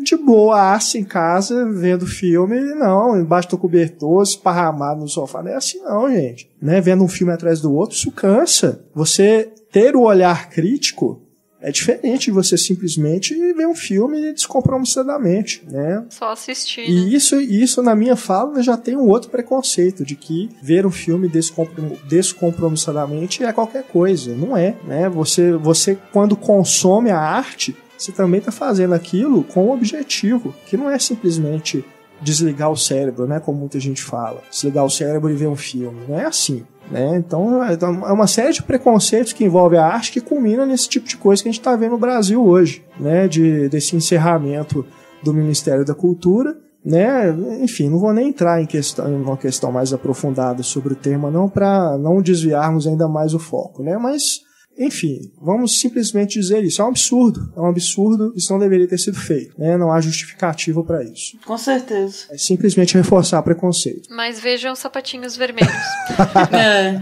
A: de boa em casa vendo filme, não, embaixo do cobertor, esparramado no sofá, não é assim não, gente. Né, vendo um filme atrás do outro, isso cansa. Você ter o olhar crítico é diferente de você simplesmente ver um filme descompromissadamente, né?
B: Só assistir.
A: E né? isso, isso, na minha fala, já tem um outro preconceito de que ver um filme descomprom descompromissadamente é qualquer coisa. Não é, né? Você, você quando consome a arte, você também está fazendo aquilo com um objetivo, que não é simplesmente desligar o cérebro, né? Como muita gente fala. Desligar o cérebro e ver um filme. Não é assim. Né? Então é uma série de preconceitos que envolve a arte que culmina nesse tipo de coisa que a gente está vendo no Brasil hoje, né? De, desse encerramento do Ministério da Cultura, né? Enfim, não vou nem entrar em, questão, em uma questão mais aprofundada sobre o tema, não para não desviarmos ainda mais o foco, né? Mas enfim, vamos simplesmente dizer isso. É um absurdo. É um absurdo. Isso não deveria ter sido feito. Né? Não há justificativa para isso.
C: Com certeza.
A: É simplesmente reforçar preconceito.
B: Mas vejam os sapatinhos vermelhos. [laughs]
C: é.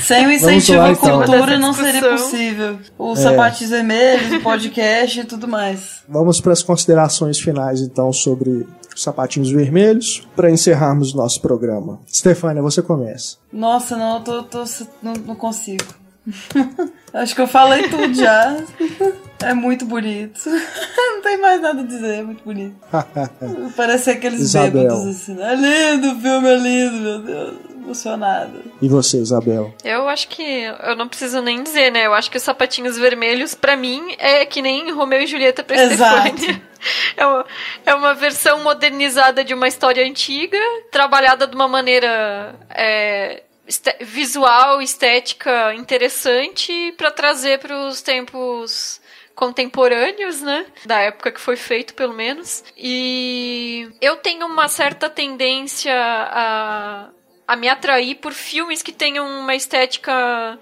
C: Sem o incentivo lá, à então. cultura não seria possível. Os é. sapatinhos vermelhos, o podcast e tudo mais.
A: Vamos para as considerações finais, então, sobre os sapatinhos vermelhos para encerrarmos nosso programa. Stefânia, você começa.
C: Nossa, não, eu tô, tô não, não consigo. [laughs] Acho que eu falei tudo já. É muito bonito. [laughs] Não tem mais nada a dizer, é muito bonito. [laughs] Parece aqueles Isabel. bêbados assim. É lindo, o filme é lindo, meu Deus. Emocionada.
A: E você, Isabel?
B: Eu acho que eu não preciso nem dizer, né? Eu acho que os sapatinhos vermelhos, para mim, é que nem Romeu e Julieta pra Estefânia. É uma, é uma versão modernizada de uma história antiga, trabalhada de uma maneira é, visual, estética interessante para trazer para os tempos contemporâneos, né? Da época que foi feito, pelo menos. E eu tenho uma certa tendência a, a me atrair por filmes que tenham uma estética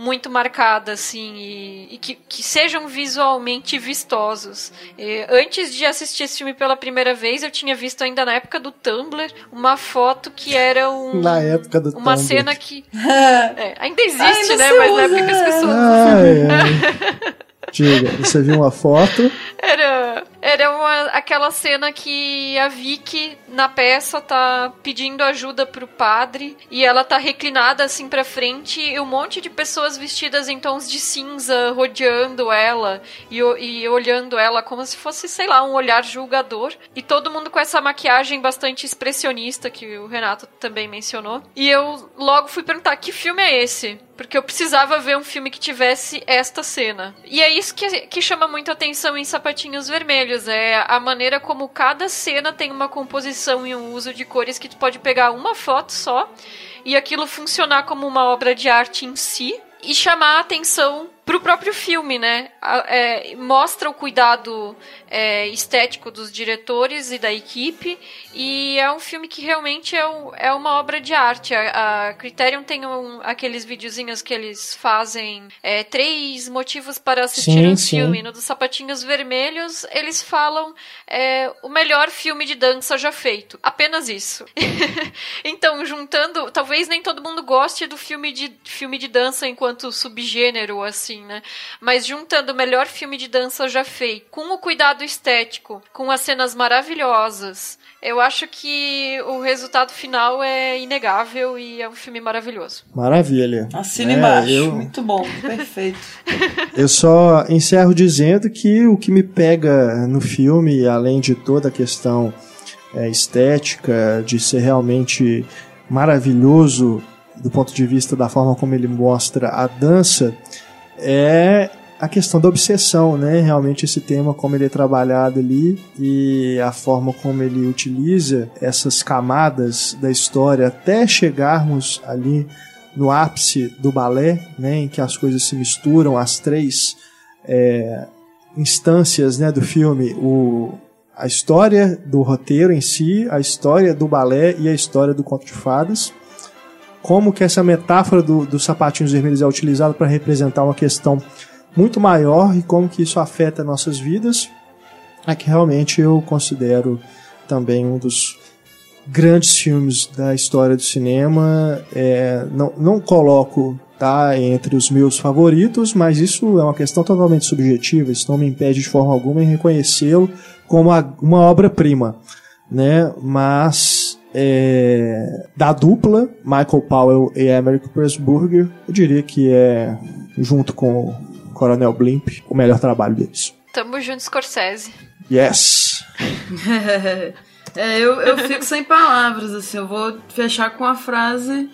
B: muito marcada, assim, e, e que, que, sejam visualmente vistosos. E, antes de assistir esse filme pela primeira vez, eu tinha visto ainda na época do Tumblr uma foto que era um.
A: Na época do
B: Uma
A: Tumblr.
B: cena que. [laughs] é, ainda existe, ainda né? Mas na época que as pessoas.
A: Ai, ai. [laughs] Diga, você viu uma foto?
B: Era, era uma, aquela cena que a Vicky na peça tá pedindo ajuda pro padre e ela tá reclinada assim pra frente e um monte de pessoas vestidas em tons de cinza rodeando ela e, e olhando ela como se fosse, sei lá, um olhar julgador. E todo mundo com essa maquiagem bastante expressionista que o Renato também mencionou. E eu logo fui perguntar: que filme é esse? Porque eu precisava ver um filme que tivesse esta cena. E é isso que, que chama muito atenção em Sapatinhos Vermelhos, é a maneira como cada cena tem uma composição e um uso de cores que tu pode pegar uma foto só e aquilo funcionar como uma obra de arte em si e chamar a atenção pro próprio filme, né? É, mostra o cuidado é, estético dos diretores e da equipe e é um filme que realmente é, um, é uma obra de arte. A, a Criterion tem um, aqueles videozinhos que eles fazem é, três motivos para assistir sim, um sim. filme. No dos Sapatinhos Vermelhos, eles falam é, o melhor filme de dança já feito. Apenas isso. [laughs] então, juntando, talvez nem todo mundo goste do filme de, filme de dança enquanto subgênero, assim, né? Mas juntando o melhor filme de dança já feito, com o cuidado estético, com as cenas maravilhosas, eu acho que o resultado final é inegável e é um filme maravilhoso.
A: Maravilha.
C: Assina é, embaixo. Eu... Muito bom, perfeito. [laughs]
A: eu só encerro dizendo que o que me pega no filme, além de toda a questão é, estética, de ser realmente maravilhoso do ponto de vista da forma como ele mostra a dança é a questão da obsessão, né? Realmente esse tema como ele é trabalhado ali e a forma como ele utiliza essas camadas da história até chegarmos ali no ápice do balé, né? Em que as coisas se misturam, as três é, instâncias, né? Do filme, o a história do roteiro em si, a história do balé e a história do conto de fadas. Como que essa metáfora do, dos sapatinhos vermelhos é utilizada para representar uma questão muito maior e como que isso afeta nossas vidas, é que realmente eu considero também um dos grandes filmes da história do cinema. É, não, não coloco tá, entre os meus favoritos, mas isso é uma questão totalmente subjetiva, isso não me impede de forma alguma em reconhecê-lo como uma obra-prima. Né? Mas é, da dupla, Michael Powell e American Pressburger, eu diria que é, junto com Coronel Blimp, o melhor trabalho deles.
B: Tamo junto, Scorsese.
A: Yes! [laughs]
C: é, eu, eu fico sem palavras, assim, eu vou fechar com a frase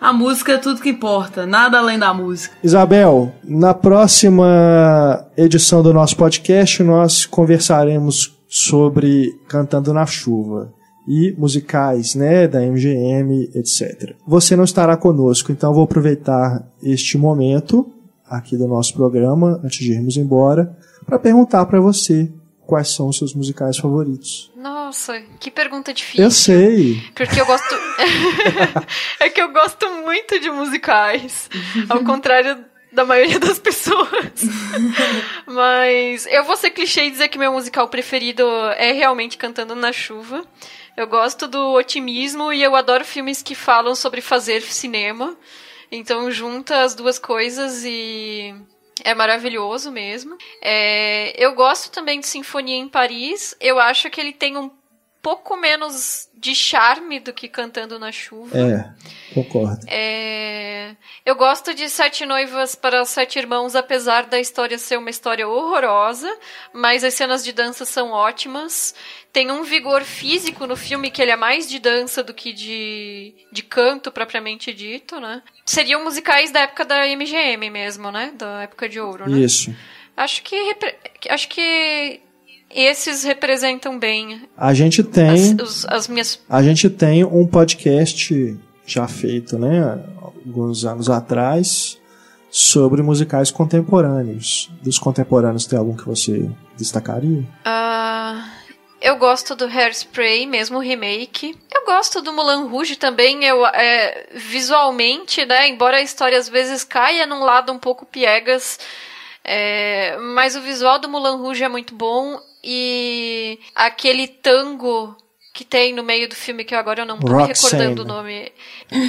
C: a música é tudo que importa, nada além da música.
A: Isabel, na próxima edição do nosso podcast, nós conversaremos sobre Cantando na Chuva e musicais, né, da MGM, etc. Você não estará conosco, então vou aproveitar este momento aqui do nosso programa, antes de irmos embora, para perguntar para você quais são os seus musicais favoritos.
B: Nossa, que pergunta difícil.
A: Eu sei.
B: Porque eu gosto. [laughs] é que eu gosto muito de musicais. Ao contrário da maioria das pessoas. [laughs] Mas eu vou ser clichê e dizer que meu musical preferido é realmente Cantando na Chuva. Eu gosto do otimismo e eu adoro filmes que falam sobre fazer cinema. Então junta as duas coisas e é maravilhoso mesmo. É, eu gosto também de Sinfonia em Paris. Eu acho que ele tem um pouco menos de charme do que Cantando na Chuva.
A: É, concordo.
B: É, eu gosto de Sete Noivas para Sete Irmãos, apesar da história ser uma história horrorosa, mas as cenas de dança são ótimas. Tem um vigor físico no filme que ele é mais de dança do que de, de canto propriamente dito, né? Seriam musicais da época da MGM mesmo, né? Da época de ouro, né?
A: Isso.
B: Acho que acho que esses representam bem.
A: A gente tem
B: as, as minhas
A: A gente tem um podcast já feito, né, alguns anos atrás, sobre musicais contemporâneos. Dos contemporâneos tem algum que você destacaria?
B: Ah, eu gosto do Hairspray, mesmo o remake. Eu gosto do Mulan Rouge também, eu, é, visualmente, né? Embora a história às vezes caia num lado um pouco piegas, é, mas o visual do Mulan Rouge é muito bom e aquele tango que tem no meio do filme que agora eu não tô Roxane. me recordando o nome.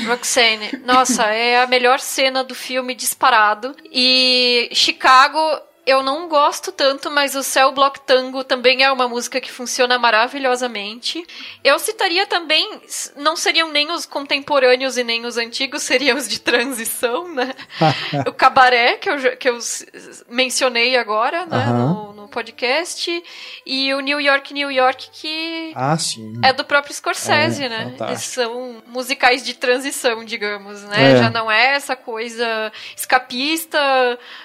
B: Roxane. Nossa, é a melhor cena do filme disparado. E Chicago eu não gosto tanto, mas o Cell Block Tango também é uma música que funciona maravilhosamente. Eu citaria também, não seriam nem os contemporâneos e nem os antigos, seriam os de transição, né? [laughs] o Cabaré, que eu, que eu mencionei agora, né, no, no, podcast, e o New York, New York, que
A: ah,
B: é do próprio Scorsese, é, né? Fantástico. Eles são musicais de transição, digamos, né? É. Já não é essa coisa escapista,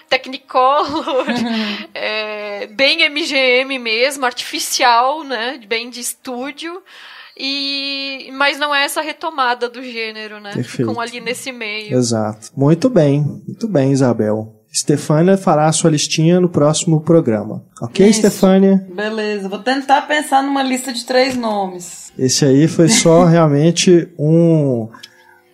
B: Technicolor, [laughs] é, bem MGM mesmo, artificial, né? Bem de estúdio. E mas não é essa retomada do gênero, né? Perfeito. Ficam ali nesse meio.
A: Exato. Muito bem, muito bem, Isabel. Stefânia fará a sua listinha no próximo programa. Ok, Isso. Stefânia?
C: Beleza, vou tentar pensar numa lista de três nomes.
A: Esse aí foi só [laughs] realmente um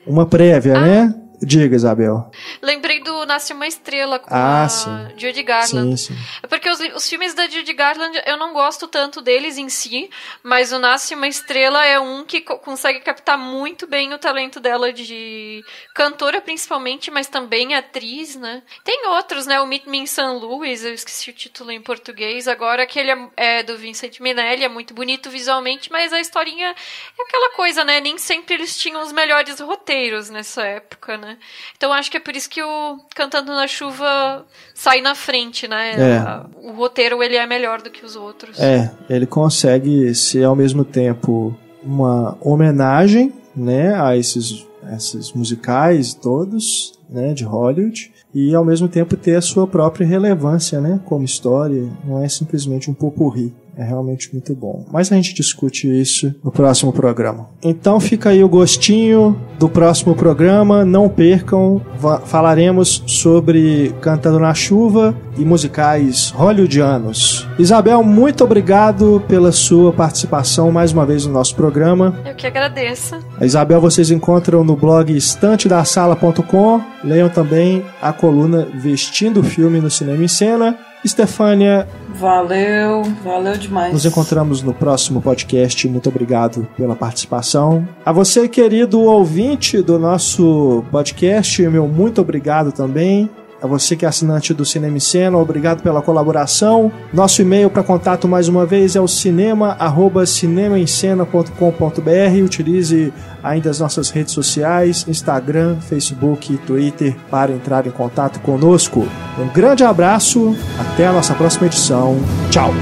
A: uma prévia, ah. né? Diga, Isabel.
B: Lembrei do Nasce uma Estrela com ah, a sim. Judy Garland. Sim, sim. É porque os, os filmes da Judy Garland eu não gosto tanto deles em si, mas o Nasce uma Estrela é um que co consegue captar muito bem o talento dela de cantora, principalmente, mas também atriz, né? Tem outros, né? O Meet Me in St. Louis, eu esqueci o título em português agora, aquele é, é do Vincent Minelli, é muito bonito visualmente, mas a historinha é aquela coisa, né? Nem sempre eles tinham os melhores roteiros nessa época, né? Então acho que é por isso que o Cantando na Chuva sai na frente, né? É. O roteiro ele é melhor do que os outros.
A: É, ele consegue ser ao mesmo tempo uma homenagem né, a esses, esses musicais todos, né, de Hollywood e ao mesmo tempo ter a sua própria relevância, né, como história, não é simplesmente um popurri. É realmente muito bom. Mas a gente discute isso no próximo programa. Então fica aí o gostinho do próximo programa. Não percam. Falaremos sobre Cantando na Chuva e musicais hollywoodianos. Isabel, muito obrigado pela sua participação mais uma vez no nosso programa.
B: Eu que agradeço.
A: A Isabel vocês encontram no blog estantedasala.com. Leiam também a coluna Vestindo o Filme no Cinema em Cena. Estefânia.
C: Valeu, valeu demais.
A: Nos encontramos no próximo podcast. Muito obrigado pela participação. A você, querido ouvinte do nosso podcast, meu muito obrigado também. A você que é assinante do Cinema e Cena, obrigado pela colaboração. Nosso e-mail para contato mais uma vez é o cinema@cinemaencena.com.br. Utilize ainda as nossas redes sociais, Instagram, Facebook Twitter para entrar em contato conosco. Um grande abraço, até a nossa próxima edição. Tchau.